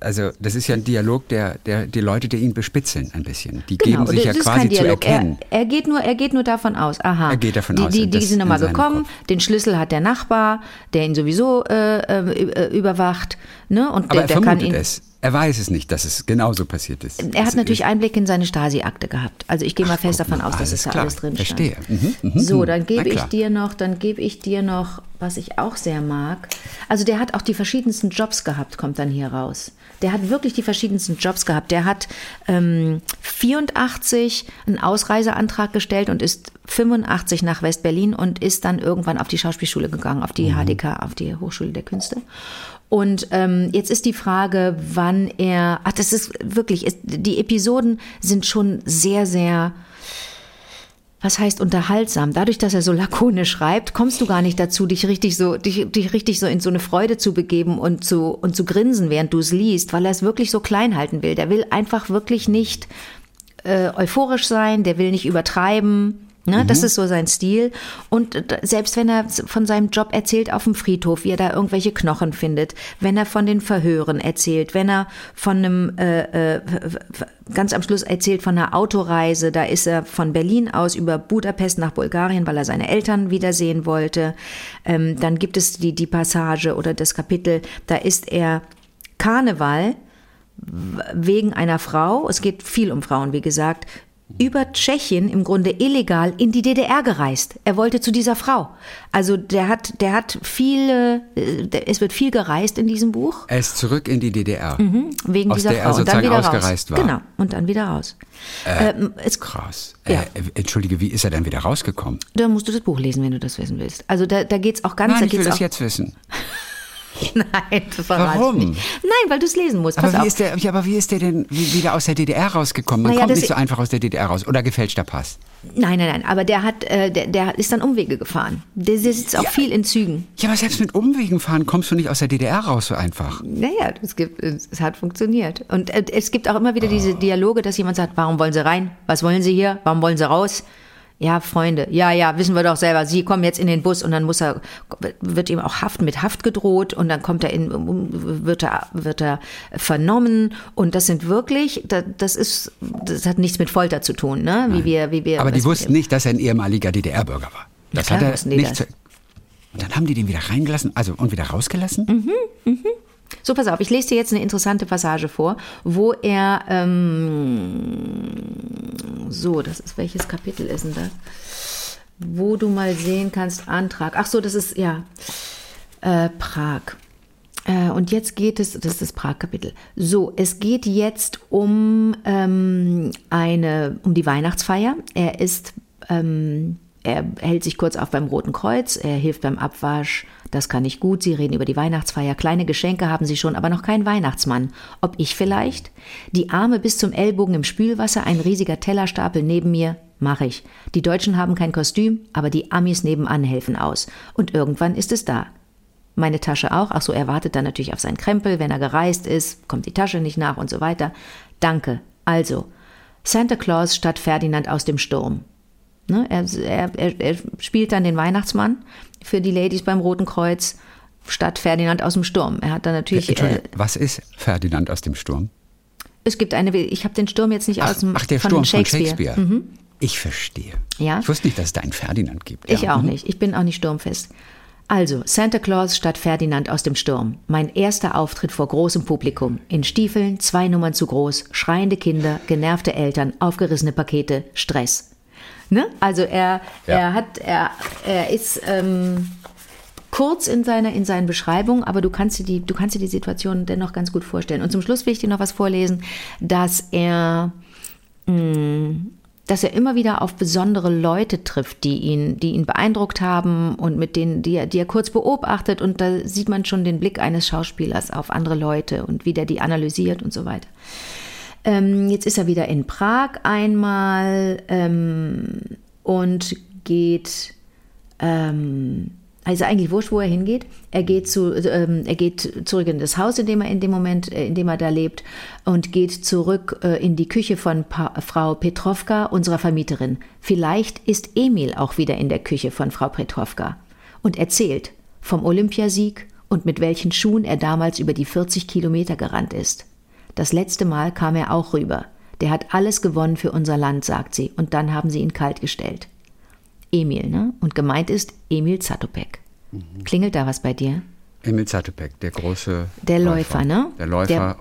also, das ist ja ein Dialog, der, der die Leute, die ihn bespitzeln ein bisschen. Die Genau, geben sich ja quasi zu erkennen. Er, er, geht nur, er geht nur davon aus, aha. Er geht davon die, aus, Die, die sind in nochmal gekommen, Kopf. den Schlüssel hat der Nachbar, der ihn sowieso äh, äh, überwacht. Ne? Und Aber der, er der kann ihn. es. Er weiß es nicht, dass es genauso passiert ist. Er hat Es natürlich Einblick in seine Stasi-Akte gehabt. Also ich gehe mal fest davon mal, aus, dass es da klar. alles drin stand. Verstehe. Mhm, mhm, So, mhm. dann gebe ich dir noch, dann gebe ich dir noch, was ich auch sehr mag. Also der hat auch die verschiedensten Jobs gehabt, kommt dann hier raus. Der hat wirklich die verschiedensten Jobs gehabt. Der hat ähm, 84 einen Ausreiseantrag gestellt und ist 85 nach West-Berlin und ist dann irgendwann auf die Schauspielschule gegangen, auf die Mhm. HDK, auf die Hochschule der Künste. Und ähm, jetzt ist die Frage, wann er. Ach, das ist wirklich. Ist, die Episoden sind schon sehr, sehr. Was heißt unterhaltsam? Dadurch, dass er so lakonisch schreibt, kommst du gar nicht dazu, dich richtig so, dich, dich richtig so in so eine Freude zu begeben und zu und zu grinsen, während du es liest, weil er es wirklich so klein halten will. Der will einfach wirklich nicht äh, euphorisch sein, der will nicht übertreiben. Ne, Das ist so sein Stil. Und äh, selbst wenn er von seinem Job erzählt auf dem Friedhof, wie er da irgendwelche Knochen findet, wenn er von den Verhören erzählt, wenn er von einem, äh, äh, ganz am Schluss erzählt von einer Autoreise, da ist er von Berlin aus über Budapest nach Bulgarien, weil er seine Eltern wiedersehen wollte. Ähm, dann gibt es die, die Passage oder das Kapitel, da ist er Karneval wegen einer Frau, es geht viel um Frauen, wie gesagt, über Tschechien im Grunde illegal in die DDR gereist. Er wollte zu dieser Frau. Also der hat, der hat viele, äh, es wird viel gereist in diesem Buch Er ist zurück in die DDR. wegen Aus dieser der er Frau und dann wieder ausgereist raus. war. Genau und dann wieder raus. ähm, es, Krass. Ja. Äh, entschuldige, wie ist er denn wieder rausgekommen? da musst du das Buch lesen, wenn du das wissen willst. Also da, da geht's auch ganz. Nein, ich will geht's das auch, jetzt wissen. Nein, das verrat's Warum? nicht. Nein, weil du es lesen musst. Aber Pass wie, auf. ist der, ja, aber wie ist der denn wie- wieder aus der DDR rausgekommen? Man Naja, kommt nicht so einfach aus der DDR raus. Oder gefälschter Pass. Nein, nein, nein. Aber der hat, äh, der, der ist dann Umwege gefahren. Der, sitzt auch Ja. viel in Zügen. Ja, aber selbst mit Umwegen fahren kommst du nicht aus der DDR raus so einfach. Naja, es, gibt, es hat funktioniert. Und äh, es gibt auch immer wieder diese Dialoge, dass jemand sagt, warum wollen Sie rein? Was wollen Sie hier? Warum wollen Sie raus? Ja, Freunde, ja, ja, wissen wir doch selber. Sie kommen jetzt in den Bus und dann muss er, wird ihm auch Haft mit Haft gedroht und dann kommt er in, wird er, wird er vernommen und das sind wirklich, das ist, das hat nichts mit Folter zu tun, ne? Wie wir, wie wir. Aber die wussten nicht, dass er ein ehemaliger DDR-Bürger war. Das klar hat er nicht. Zu, und dann haben die den wieder reingelassen, also und wieder rausgelassen? Mhm. So, pass auf, ich lese dir jetzt eine interessante Passage vor, wo er, ähm, so, das ist, welches Kapitel ist denn das? Wo du mal sehen kannst, Antrag. Ach so, das ist, ja, äh, Prag. Äh, und jetzt geht es, das ist das Prag-Kapitel. So, es geht jetzt um ähm, eine, um die Weihnachtsfeier. Er ist, ähm, er hält sich kurz auf beim Roten Kreuz, er hilft beim Abwasch. Das kann nicht gut. Sie reden über die Weihnachtsfeier. Kleine Geschenke haben sie schon, aber noch kein Weihnachtsmann. Ob ich vielleicht? Die Arme bis zum Ellbogen im Spülwasser, ein riesiger Tellerstapel neben mir. Mach ich. Die Deutschen haben kein Kostüm, aber die Amis nebenan helfen aus. Und irgendwann ist es da. Meine Tasche auch. Ach so, er wartet dann natürlich auf seinen Krempel. Wenn er gereist ist, kommt die Tasche nicht nach und so weiter. Danke. Also, Santa Claus statt Ferdinand aus dem Sturm. Ne, er, er, er, spielt dann den Weihnachtsmann für die Ladies beim Roten Kreuz statt Ferdinand aus dem Sturm. Er hat dann natürlich. Äh, Entschuldigung, was ist Ferdinand aus dem Sturm? es gibt eine. Ich habe den Sturm jetzt nicht Ach, aus dem ach der von Sturm Shakespeare. von Shakespeare. Ich verstehe. Ja. Ich wusste nicht, dass es da einen Ferdinand gibt. Ich ja. auch mhm. nicht. Ich bin auch nicht sturmfest. Also, Santa Claus statt Ferdinand aus dem Sturm. Mein erster Auftritt vor großem Publikum. In Stiefeln, zwei Nummern zu groß, schreiende Kinder, genervte Eltern, aufgerissene Pakete, Stress. Ne? Also er, Ja. er hat, er, er ist ähm, kurz in seiner, in seinen Beschreibungen, aber du kannst dir die, du kannst dir die Situation dennoch ganz gut vorstellen. Und zum Schluss will ich dir noch was vorlesen, dass er dass er immer wieder auf besondere Leute trifft, die ihn, die ihn beeindruckt haben und mit denen, die er, die er kurz beobachtet und da sieht man schon den Blick eines Schauspielers auf andere Leute und wie der die analysiert und so weiter. Ähm, jetzt ist er wieder in Prag einmal ähm, und geht ähm, also eigentlich wurscht, wo er hingeht. Er geht, zu, ähm, er geht zurück in das Haus, in dem er in dem Moment, äh, in dem er da lebt, und geht zurück äh, in die Küche von pa Frau Petrovka, unserer Vermieterin. Vielleicht ist Emil auch wieder in der Küche von Frau Petrovka und erzählt vom Olympiasieg und mit welchen Schuhen er damals über die 40 Kilometer gerannt ist. Das letzte Mal kam er auch rüber. Der hat alles gewonnen für unser Land, sagt sie, und dann haben sie ihn kaltgestellt. Emil, ne? Und gemeint ist Emil Zatopek. Klingelt da was bei dir? Emil Zatopek, der große. Der Läufer, ne? Der Läufer.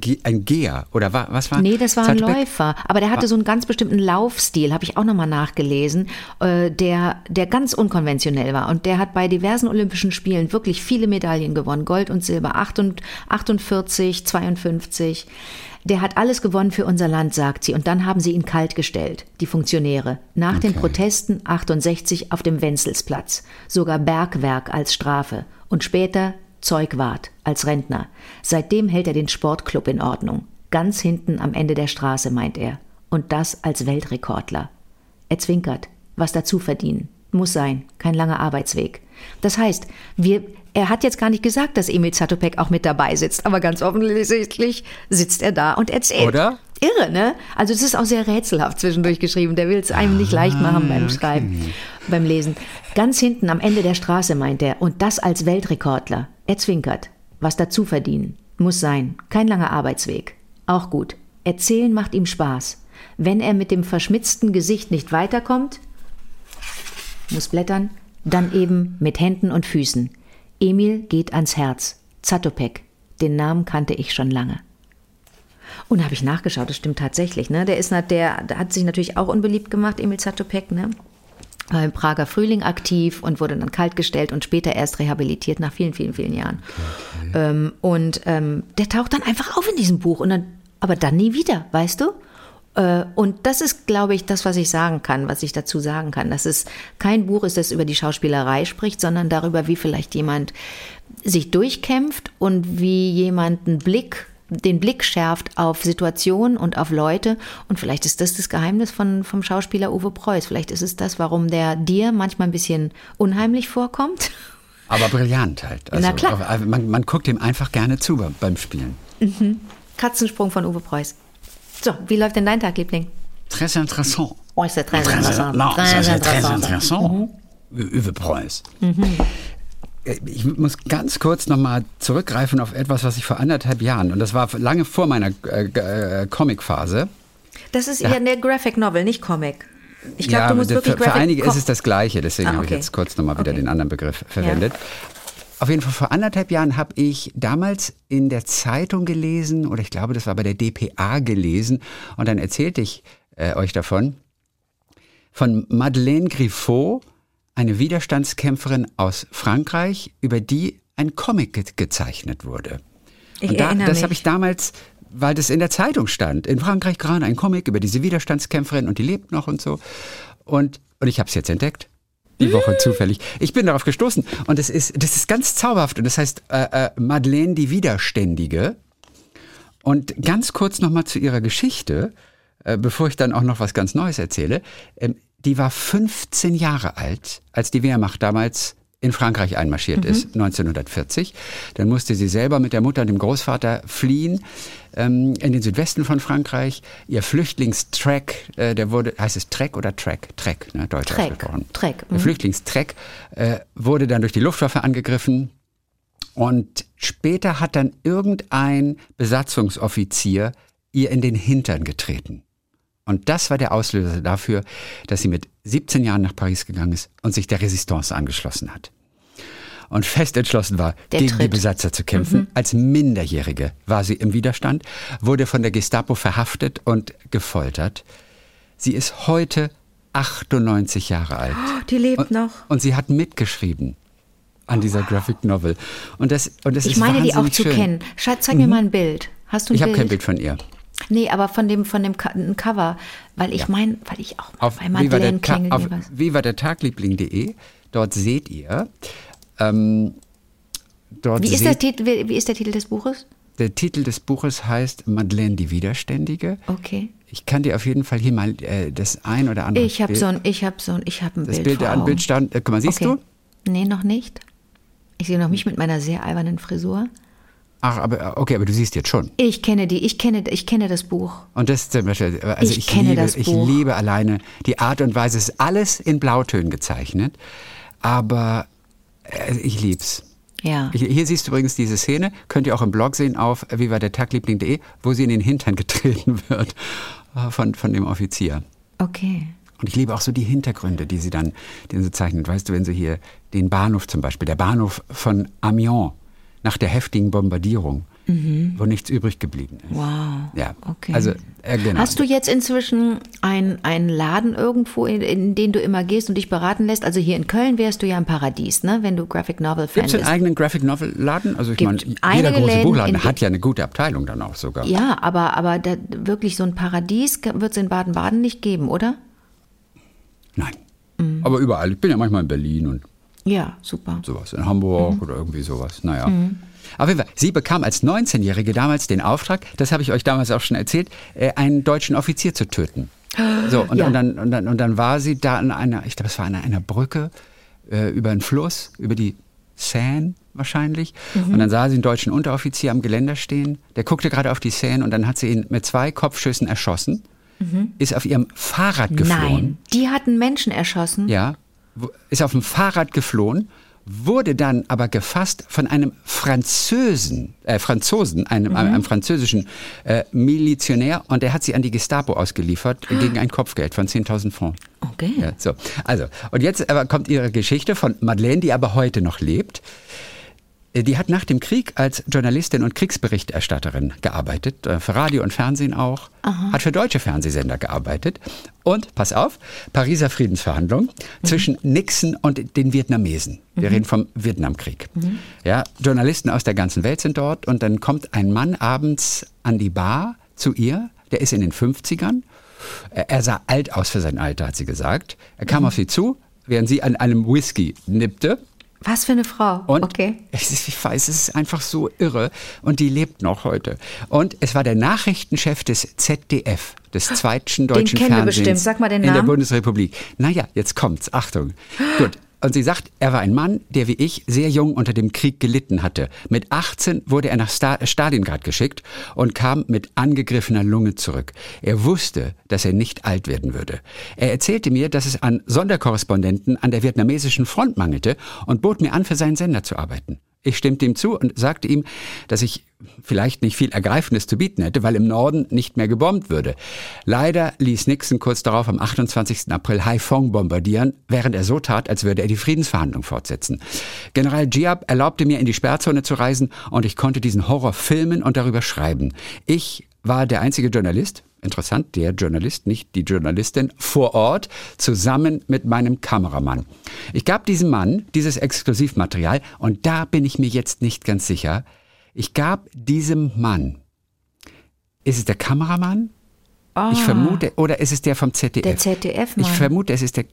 Ge- ein Geher. Oder wa- was war Nee, das war ein Zatopek? Läufer. Aber der hatte so einen ganz bestimmten Laufstil, habe ich auch nochmal nachgelesen, äh, der, der ganz unkonventionell war. Und der hat bei diversen Olympischen Spielen wirklich viele Medaillen gewonnen. Gold und Silber, 48, 48 52. Der hat alles gewonnen für unser Land, sagt sie. Und dann haben sie ihn kaltgestellt, die Funktionäre. Nach den Okay. Protesten 68 auf dem Wenzelsplatz. Sogar Bergwerk als Strafe. Und später Zeugwart als Rentner. Seitdem hält er den Sportclub in Ordnung. Ganz hinten am Ende der Straße, meint er. Und das als Weltrekordler. Er zwinkert. Was dazu verdienen. Muss sein. Kein langer Arbeitsweg. Das heißt, wir, er hat jetzt gar nicht gesagt, dass Emil Zatopek auch mit dabei sitzt, aber ganz offensichtlich sitzt er da und erzählt. Oder? Irre, ne? Also es ist auch sehr rätselhaft zwischendurch geschrieben. Der will es einem nicht leicht machen beim Schreiben, beim Lesen. Ganz hinten am Ende der Straße meint er, und das als Weltrekordler. Er zwinkert. Was dazu verdienen. Muss sein. Kein langer Arbeitsweg. Auch gut. Erzählen macht ihm Spaß. Wenn er mit dem verschmitzten Gesicht nicht weiterkommt, muss blättern, dann eben mit Händen und Füßen. Emil geht ans Herz. Zatopek. Den Namen kannte ich schon lange. Und da habe ich nachgeschaut, das stimmt tatsächlich. Ne? Der, ist, der, der hat sich natürlich auch unbeliebt gemacht, Emil Zatopek. Ne? War im Prager Frühling aktiv und wurde dann kaltgestellt und später erst rehabilitiert nach vielen, vielen, vielen Jahren. Ähm, und ähm, der taucht dann einfach auf in diesem Buch, und dann, aber dann nie wieder, weißt du? Äh, Und das ist, glaube ich, das, was ich sagen kann, was ich dazu sagen kann. Dass es kein Buch ist, das über die Schauspielerei spricht, sondern darüber, wie vielleicht jemand sich durchkämpft und wie jemand einen Blick, den Blick schärft auf Situationen und auf Leute. Und vielleicht ist das das Geheimnis von, vom Schauspieler Uwe Preuß. Vielleicht ist es das, warum der dir manchmal ein bisschen unheimlich vorkommt. Aber brillant halt. Also, Na klar. auf- Man, man guckt ihm einfach gerne zu beim- Spielen. Katzensprung von Uwe Preuß. So, wie läuft denn dein Tag, Liebling? Très interessant. Oh, c'est très intéressant. Non, Très c'est très intéressant. intéressant. Uwe Preuß. Äh, Ich muss ganz kurz nochmal zurückgreifen auf etwas, was ich vor anderthalb Jahren, und das war lange vor meiner äh, äh, Comic-Phase. Das ist ja eine Graphic Novel, nicht Comic. Ich glaube, ja, du musst für, wirklich für Graphic einige ist es das Gleiche, deswegen Ah, habe ich okay. jetzt kurz nochmal wieder Okay. den anderen Begriff verwendet. Auf jeden Fall vor anderthalb Jahren habe ich damals in der Zeitung gelesen, oder ich glaube, das war bei der DPA gelesen, und dann erzählte ich äh, euch davon, von Madeleine Griffaux, eine Widerstandskämpferin aus Frankreich, über die ein Comic ge gezeichnet wurde. Ich und da, das habe ich damals, weil das in der Zeitung stand, in Frankreich gerade ein Comic über diese Widerstandskämpferin und die lebt noch und so. Und, und ich habe es jetzt entdeckt. Die Woche zufällig. Ich bin darauf gestoßen und es ist, das ist ganz zauberhaft und das heißt äh, äh, Madeleine die Widerständige. Und ganz kurz nochmal zu ihrer Geschichte, äh, bevor ich dann auch noch was ganz Neues erzähle. Ähm, die war 15 Jahre alt, als die Wehrmacht damals in Frankreich einmarschiert ist, 1940. Dann musste sie selber mit der Mutter und dem Großvater fliehen ähm, in den Südwesten von Frankreich. Ihr Flüchtlingstrack, äh, der wurde, heißt es Track oder Track? Track, ne, deutsch Track, ausgesprochen. Track, Der mhm. Flüchtlingstrack äh, wurde dann durch die Luftwaffe angegriffen. Und später hat dann irgendein Besatzungsoffizier ihr in den Hintern getreten. Und das war der Auslöser dafür, dass sie mit 17 Jahren nach Paris gegangen ist und sich der Resistance angeschlossen hat. Und fest entschlossen war, Der gegen die Tritt. Besatzer zu kämpfen. Als Minderjährige war sie im Widerstand, wurde von der Gestapo verhaftet und gefoltert. Sie ist heute 98 Jahre alt. Die lebt Und, noch. und sie hat mitgeschrieben an dieser Graphic Novel. Und das, und das Ich ist meine, die auch zu schön. kennen. Zeig mir mal ein Bild. Hast du ein Ich habe Bild? kein Bild von ihr. Nee, aber von dem, von dem Cover. Weil ich meine, weil ich auch mal Auf bei Madeleine klingelt auf wie war der Tagliebling.de. Dort seht ihr. Ähm, dort Wie ist, seht, der Titel, wie, wie ist der Titel des Buches? der Titel des Buches heißt Madeleine die Widerständige. Okay. Ich kann dir auf jeden Fall hier mal äh, das ein oder andere Ich habe so ein, ich habe so ein, ich habe ein das Bild Bild vor Augen. Bildstand. Äh, guck mal, siehst okay. du? Nee, noch nicht. Ich sehe noch mich mit meiner sehr albernen Frisur. Ach, aber okay, aber du siehst jetzt schon. Ich kenne die, ich kenne, ich kenne das Buch. Und das zum Beispiel, also Ich ich, kenne liebe, das ich Buch. liebe alleine die Art und Weise, es ist alles in Blautönen gezeichnet, aber äh, ich lieb's. Ja. Hier siehst du übrigens diese Szene, könnt ihr auch im Blog sehen auf wie war der Tagliebling.de, wo sie in den Hintern getreten wird äh, von, von dem Offizier. Okay. Und ich liebe auch so die Hintergründe, die sie dann, die sie zeichnet. Weißt du, wenn sie hier den Bahnhof zum Beispiel, der Bahnhof von Amiens, nach der heftigen Bombardierung, wo nichts übrig geblieben ist. Mhm. Wow. Ja, Okay. also äh, genau. Hast du jetzt inzwischen ein- einen Laden irgendwo, in, in den du immer gehst und dich beraten lässt? Also hier in Köln wärst du ja im Paradies, ne? Wenn du Graphic Novel Fan Gibt es einen bist. eigenen Graphic Novel Laden? Also ich meine, jeder große Läden, Buchladen hat ja eine gute Abteilung dann auch sogar. Ja, aber, aber da, wirklich so ein Paradies wird es in Baden-Baden nicht geben, oder? Nein. Mhm. Aber überall. Ich bin ja manchmal in Berlin und Ja, super. sowas, in Hamburg Mhm. oder irgendwie sowas. Naja. Auf jeden Fall, sie bekam als 19-Jährige damals den Auftrag, das habe ich euch damals auch schon erzählt, äh, einen deutschen Offizier zu töten. So, und, Ja. und, dann, und, dann, und dann war sie da an einer, ich glaube, es war an einer Brücke äh, über einen Fluss, über die Seine wahrscheinlich. Mhm. Und dann sah sie einen deutschen Unteroffizier am Geländer stehen. Der guckte gerade auf die Seine und dann hat sie ihn mit zwei Kopfschüssen erschossen, ist auf ihrem Fahrrad geflohen. Mhm. Nein, die hatten Menschen erschossen. Ja, ist auf dem Fahrrad geflohen, wurde dann aber gefasst von einem Französen, äh, Franzosen, einem, einem französischen äh, Milizionär und der hat sie an die Gestapo ausgeliefert gegen ein Kopfgeld von 10.000 Francs. Okay. Ja, so. Also, und jetzt aber kommt ihre Geschichte von Madeleine, die aber heute noch lebt. Äh, Die hat nach dem Krieg als Journalistin und Kriegsberichterstatterin gearbeitet, äh, für Radio und Fernsehen auch, hat für deutsche Fernsehsender gearbeitet und, pass auf, Pariser Friedensverhandlungen zwischen Nixon und den Vietnamesen. Wir reden vom Vietnamkrieg. Ja, Journalisten aus der ganzen Welt sind dort und dann kommt ein Mann abends an die Bar zu ihr, der ist in den 50ern. Äh, Er sah alt aus für sein Alter, hat sie gesagt. Er kam auf sie zu, während sie an einem Whisky nippte. Was für eine Frau. Und okay. es ist, ich weiß, es ist einfach so irre. Und die lebt noch heute. Und es war der Nachrichtenchef des ZDF, des zweiten deutschen kennen wir Fernsehens bestimmt. Sag mal den in der Namen. Bundesrepublik. Naja, jetzt kommt's. Achtung. Gut. Und sie sagt, er war ein Mann, der wie ich sehr jung unter dem Krieg gelitten hatte. Mit 18 wurde er nach Sta Stalingrad geschickt und kam mit angegriffener Lunge zurück. Er wusste, dass er nicht alt werden würde. Er erzählte mir, dass es an Sonderkorrespondenten an der vietnamesischen Front mangelte und bot mir an, für seinen Sender zu arbeiten. Ich stimmte ihm zu und sagte ihm, dass ich vielleicht nicht viel Ergreifendes zu bieten hätte, weil im Norden nicht mehr gebombt würde. Leider ließ Nixon kurz darauf am 28. April Haiphong bombardieren, während er so tat, als würde er die Friedensverhandlung fortsetzen. General Giab erlaubte mir, in die Sperrzone zu reisen und ich konnte diesen Horror filmen und darüber schreiben. Ich war der einzige Journalist, interessant, der Journalist, nicht die Journalistin, vor Ort, zusammen mit meinem Kameramann. Ich gab diesem Mann dieses Exklusivmaterial und da bin ich mir jetzt nicht ganz sicher. Ich gab diesem Mann, ist es der Kameramann? Ah, Ich vermute, oder ist es der vom ZDF? Der ZDF-Mann. Ich vermute, es ist der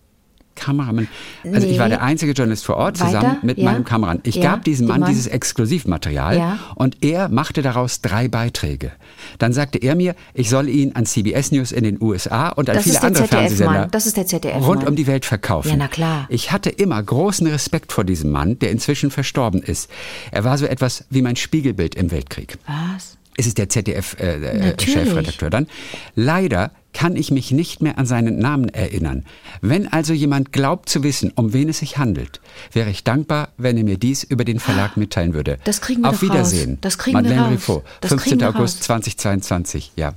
Kameramann. Also ich Nee. war der einzige Journalist vor Ort Weiter? zusammen mit Ja. meinem Kameramann. Ich Ja, gab diesem Mann Mann. dieses Exklusivmaterial Ja. und er machte daraus drei Beiträge. Dann sagte er mir, ich soll ihn an CBS News in den USA und an Das viele andere Fernsehsender ZDF-Mann. Das ist der ZDF-Mann. rund um die Welt verkaufen. Ja, na klar. Ich hatte immer großen Respekt vor diesem Mann, der inzwischen verstorben ist. Er war so etwas wie mein Spiegelbild im Weltkrieg. Was? Es ist der. ZDF-Chefredakteur dann. Leider kann ich mich nicht mehr an seinen Namen erinnern. Wenn also jemand glaubt zu wissen, um wen es sich handelt, wäre ich dankbar, wenn er mir dies über den Verlag mitteilen würde. Das kriegen wir Auf doch raus. Wiedersehen. Das kriegen wir Madeleine raus. Riffaut, Das 15. kriegen wir August raus. 2022, ja.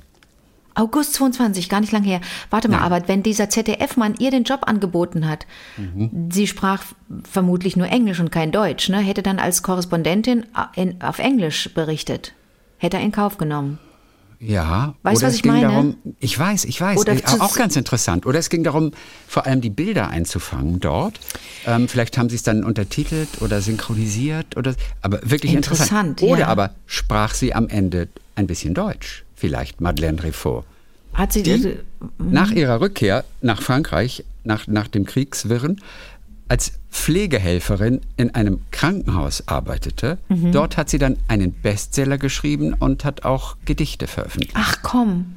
August 22, gar nicht lang her. Warte mal, Ja. aber wenn dieser ZDF-Mann ihr den Job angeboten hat, Mhm. sie sprach vermutlich nur Englisch und kein Deutsch, ne? hätte dann als Korrespondentin in, auf Englisch berichtet. Hätte er in Kauf genommen. Ja, Weißt oder du, was es ich ging meine? darum, ich weiß, ich weiß, Oder äh, auch ganz interessant. Oder es ging darum, vor allem die Bilder einzufangen dort. Ähm, vielleicht haben sie es dann untertitelt oder synchronisiert oder, aber wirklich interessant. Interessant, Oder ja. aber sprach sie am Ende ein bisschen Deutsch, vielleicht Madeleine Riffaut. Hat sie Die also, nach ihrer Rückkehr nach Frankreich, nach, nach dem Kriegswirren, als Pflegehelferin in einem Krankenhaus arbeitete. Mhm. Dort hat sie dann einen Bestseller geschrieben und hat auch Gedichte veröffentlicht. ach komm,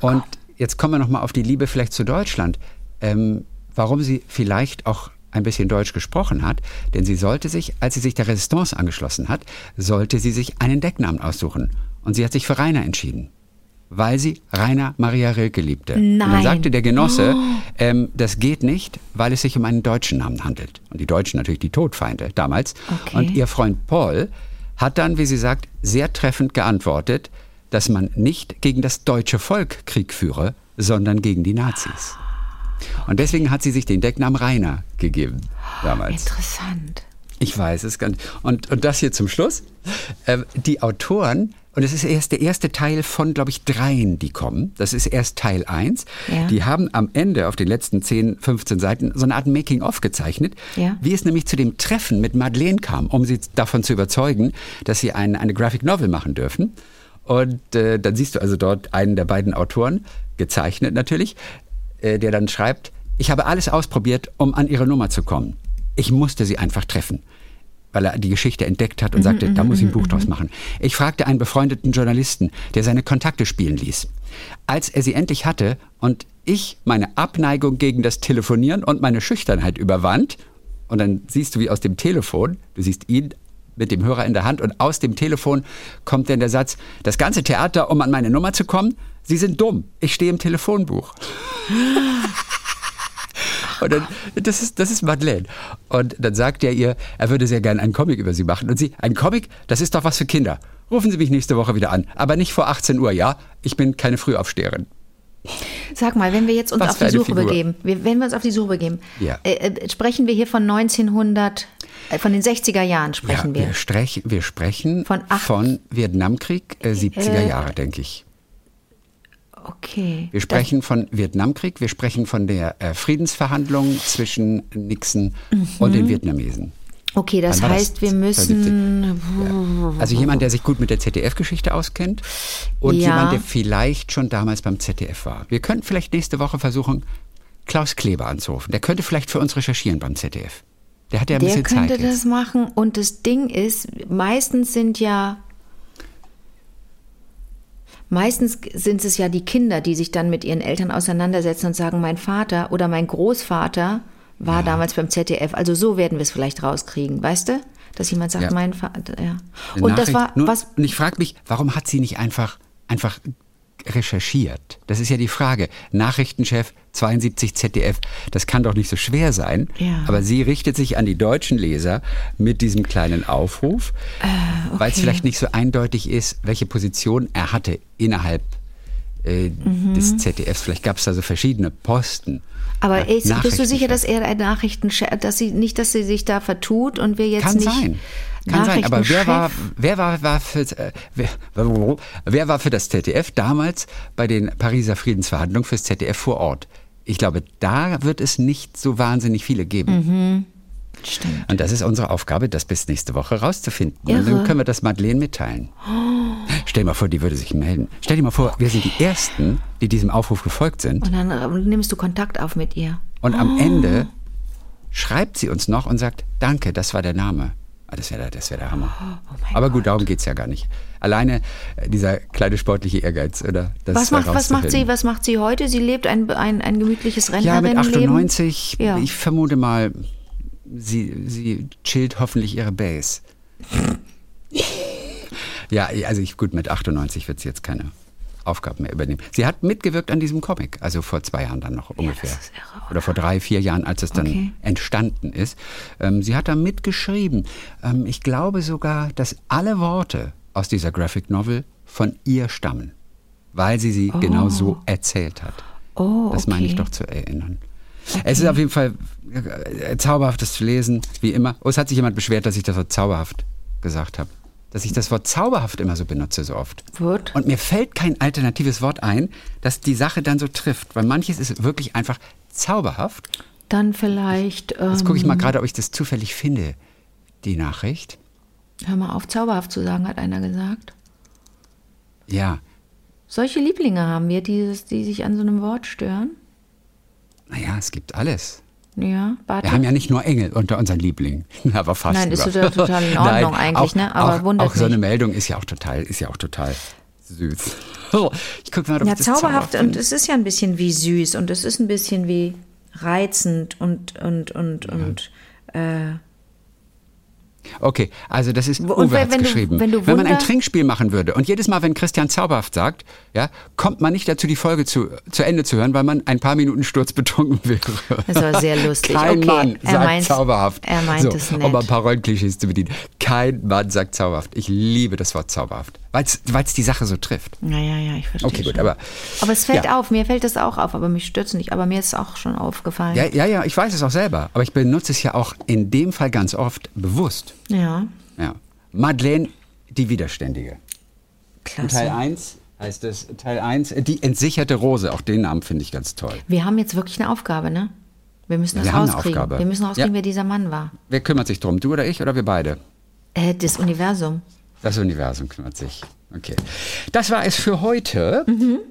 Und jetzt kommen wir nochmal auf die Liebe vielleicht zu Deutschland. Ähm, warum sie vielleicht auch ein bisschen Deutsch gesprochen hat, denn sie sollte sich, als sie sich der Resistance angeschlossen hat, sollte sie sich einen Decknamen aussuchen. Und sie hat sich für Rainer entschieden, weil sie Rainer Maria Rilke liebte. Und dann Nein. sagte der Genosse, ähm, das geht nicht, weil es sich um einen deutschen Namen handelt. Und die Deutschen natürlich die Todfeinde damals. Okay. Und ihr Freund Paul hat dann, wie sie sagt, sehr treffend geantwortet, dass man nicht gegen das deutsche Volk Krieg führe, sondern gegen die Nazis. Und deswegen hat sie sich den Decknamen Rainer gegeben damals. interessant. Ich weiß es ganz. Und, und das hier zum Schluss. Ähm, die Autoren, und es ist erst der erste Teil von, glaube ich, dreien, die kommen. Das ist erst Teil 1. Ja. Die haben am Ende auf den letzten 10, 15 Seiten so eine Art Making-of gezeichnet, Ja. wie es nämlich zu dem Treffen mit Madeleine kam, um sie davon zu überzeugen, dass sie ein, eine Graphic Novel machen dürfen. Und äh, dann siehst du also dort einen der beiden Autoren, gezeichnet natürlich, äh, der dann schreibt, ich habe alles ausprobiert, um an ihre Nummer zu kommen. Ich musste sie einfach treffen, weil er die Geschichte entdeckt hat und sagte, da muss ich ein Buch draus machen. Ich fragte einen befreundeten Journalisten, der seine Kontakte spielen ließ. Als er sie endlich hatte und ich meine Abneigung gegen das Telefonieren und meine Schüchternheit überwand, und dann siehst du wie aus dem Telefon, du siehst ihn mit dem Hörer in der Hand und aus dem Telefon kommt dann der Satz, das ganze Theater, um an meine Nummer zu kommen, Sie sind dumm, ich stehe im Telefonbuch. Und dann, das ist, das ist Madeleine. Und dann sagt er ihr, er würde sehr gerne einen Comic über sie machen. Und sie, ein Comic, das ist doch was für Kinder. Rufen Sie mich nächste Woche wieder an. Aber nicht vor 18 Uhr, ja? Ich bin keine Frühaufsteherin. Sag mal, wenn wir jetzt uns Was auf die Suche Figur. begeben, wenn wir uns auf die Suche begeben, Ja. äh, äh, sprechen wir hier von 1900, äh, von den 60er Jahren sprechen ja, wir. wir, strech, wir sprechen Von von Vietnamkrieg, äh, 70er Äh, Jahre, denke ich. Okay. Wir sprechen von Vietnamkrieg, wir sprechen von der äh, Friedensverhandlung zwischen Nixon und den Vietnamesen. Das, okay, das war das? heißt, wir 72. müssen. Also jemand, der sich gut mit der ZDF-Geschichte auskennt und Ja. jemand, der vielleicht schon damals beim ZDF war. Wir könnten vielleicht nächste Woche versuchen, Klaus Kleber anzurufen. Der könnte vielleicht für uns recherchieren beim ZDF. Der hat ja ein Der bisschen könnte Zeit das jetzt. machen und das Ding ist, meistens sind ja meistens sind es ja die Kinder, die sich dann mit ihren Eltern auseinandersetzen und sagen, mein Vater oder mein Großvater war damals beim ZDF. Also so werden wir es vielleicht rauskriegen, weißt du? Dass jemand sagt, Ja. mein Vater, ja. Und das Nachricht. war, Nur, was, Und ich frage mich, warum hat sie nicht einfach, einfach recherchiert? Das ist ja die Frage. Nachrichtenchef 72 ZDF, das kann doch nicht so schwer sein. Ja. Aber sie richtet sich an die deutschen Leser mit diesem kleinen Aufruf, weil es okay. vielleicht nicht so eindeutig ist, welche Position er hatte innerhalb äh, Mhm. des ZDFs. Vielleicht gab es da so verschiedene Posten. aber Äh, ist, bist du sicher, dass er ein Nachrichtenchef, dass sie nicht, dass sie sich da vertut und wir jetzt Kann nicht sein. Kann sein, aber wer war, wer war, war für, äh, wer, wer war für das ZDF damals bei den Pariser Friedensverhandlungen fürs ZDF vor Ort? Ich glaube, da wird es nicht so wahnsinnig viele geben. Stimmt. Und das ist unsere Aufgabe, das bis nächste Woche rauszufinden. Und Irre. dann können wir das Madeleine mitteilen. Stell dir mal vor, die würde sich melden. Stell dir mal vor, wir sind die Ersten, die diesem Aufruf gefolgt sind. Und dann äh, nimmst du Kontakt auf mit ihr. Und am Ende schreibt sie uns noch und sagt, danke, das war der Name. Ah, Das wäre der, das wär der Hammer. Oh Aber gut, darum geht's ja gar nicht. Alleine äh, dieser kleine sportliche Ehrgeiz, oder? Das Was macht, was macht sie, was macht sie heute? Sie lebt ein, ein, ein gemütliches Ja, mit Rentnerinnenleben. 98, Ja. ich vermute mal, sie, sie chillt hoffentlich ihre Base. ja, also ich, gut, mit 98 wird sie jetzt keine Aufgaben mehr übernehmen. Sie hat mitgewirkt an diesem Comic, also vor zwei Jahren dann noch ungefähr. ist irre, oder vor drei, vier Jahren, als es dann Okay. entstanden ist. Ähm, sie hat da mitgeschrieben. Ähm, ich glaube sogar, dass alle Worte aus dieser Graphic Novel von ihr stammen, weil sie sie genau so erzählt hat. Oh, Das meine ich okay. doch zu erinnern. Es ist auf jeden Fall äh, zauberhaftes zu lesen, wie immer. Oh, es hat sich jemand beschwert, dass ich das Wort zauberhaft gesagt habe. Dass ich das Wort zauberhaft immer so benutze, so oft. Wird. Und mir fällt kein alternatives Wort ein, das die Sache dann so trifft. Weil manches ist wirklich einfach zauberhaft. Dann vielleicht. Ähm, Jetzt gucke ich mal gerade, ob ich das zufällig finde, die Nachricht. Hör mal auf, zauberhaft zu sagen, hat einer gesagt. Ja, Solche Lieblinge haben wir, die, die sich an so einem Wort stören. naja, es gibt alles. Ja, warte. Wir haben ja nicht nur Engel unter unseren Lieblingen, aber fast. Nein, ist über. total- in Ordnung eigentlich, auch, ne? Aber auch, wundert auch so eine mich. Meldung ist ja auch total, ist ja auch total süß. Ich gucke mal, ob ja, ich das zauberhaft und es ist ja ein bisschen wie süß und es ist ein bisschen wie reizend und und und und äh, Okay, also das ist und Uwe wenn- hat's wenn du- geschrieben. wenn du man ein Trinkspiel machen würde und jedes Mal, wenn Christian zauberhaft sagt, ja, kommt man nicht dazu, die Folge zu, zu Ende zu hören, weil man ein paar Minuten sturzbetrunken wäre. Das war sehr lustig. Kein Okay, Mann er sagt meint- zauberhaft. er meint so, es nett. Um ein paar Rollenklischees zu bedienen. Kein Mann sagt zauberhaft. Ich liebe das Wort zauberhaft, weil es die Sache so trifft. ja, ja, ja, ich verstehe. Okay, gut, schon. aber- aber es fällt ja. auf, mir fällt es auch auf, aber mich stört es nicht. Aber mir ist es auch schon aufgefallen. Ja, ja, ja, ich weiß es auch selber, aber ich benutze es ja auch in dem Fall ganz oft bewusst. Ja Ja. Madeleine, die Widerständige. Klasse. Teil 1 heißt es, Teil 1, äh, die entsicherte Rose, auch den Namen finde ich ganz toll. Wir haben jetzt wirklich eine Aufgabe, ne? Wir müssen das Wir haben eine rauskriegen. Aufgabe. Wir müssen rauskriegen, Ja. wer dieser Mann war. Wer kümmert sich drum, du oder ich oder wir beide? Äh, das Universum. Das Universum kümmert sich. Okay. Das war es für heute.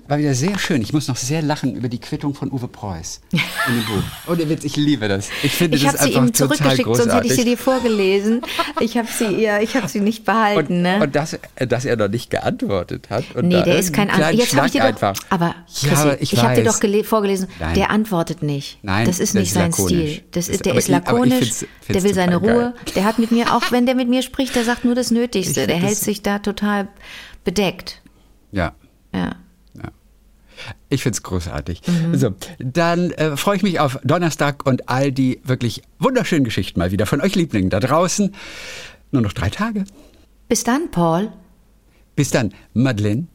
War wieder sehr schön. Ich muss noch sehr lachen über die Quittung von Uwe Preuß in dem Buch. Ohne Witz, ich liebe das. Ich finde Ich das habe sie einfach ihm total zurückgeschickt, sonst hätte ich großartig. sie dir vorgelesen. Ich habe sie ihr, ich habe sie nicht behalten, und, ne? und dass, dass er noch nicht geantwortet hat. Und nee, der ist kein einen An kleinen Jetzt habe ich dir doch. Aber, Ja, Chrissy, aber ich, ich habe dir doch gele- vorgelesen. Nein. Der antwortet nicht. Nein, das ist das nicht ist sein lakonisch. Stil. Das ist, der aber ist ich- aber ich lakonisch. find's- find's der will seine total geil. Ruhe. Der hat mit mir auch, wenn der mit mir spricht, der sagt nur das Nötigste. Ich Der hält sich da total bedeckt. Ja. Ja. Ja. Ich finde es großartig. Mhm. So, dann äh, freue ich mich auf Donnerstag und all die wirklich wunderschönen Geschichten mal wieder von euch Lieblingen da draußen. Nur noch drei Tage. Bis dann, Paul. Bis dann, Madeleine.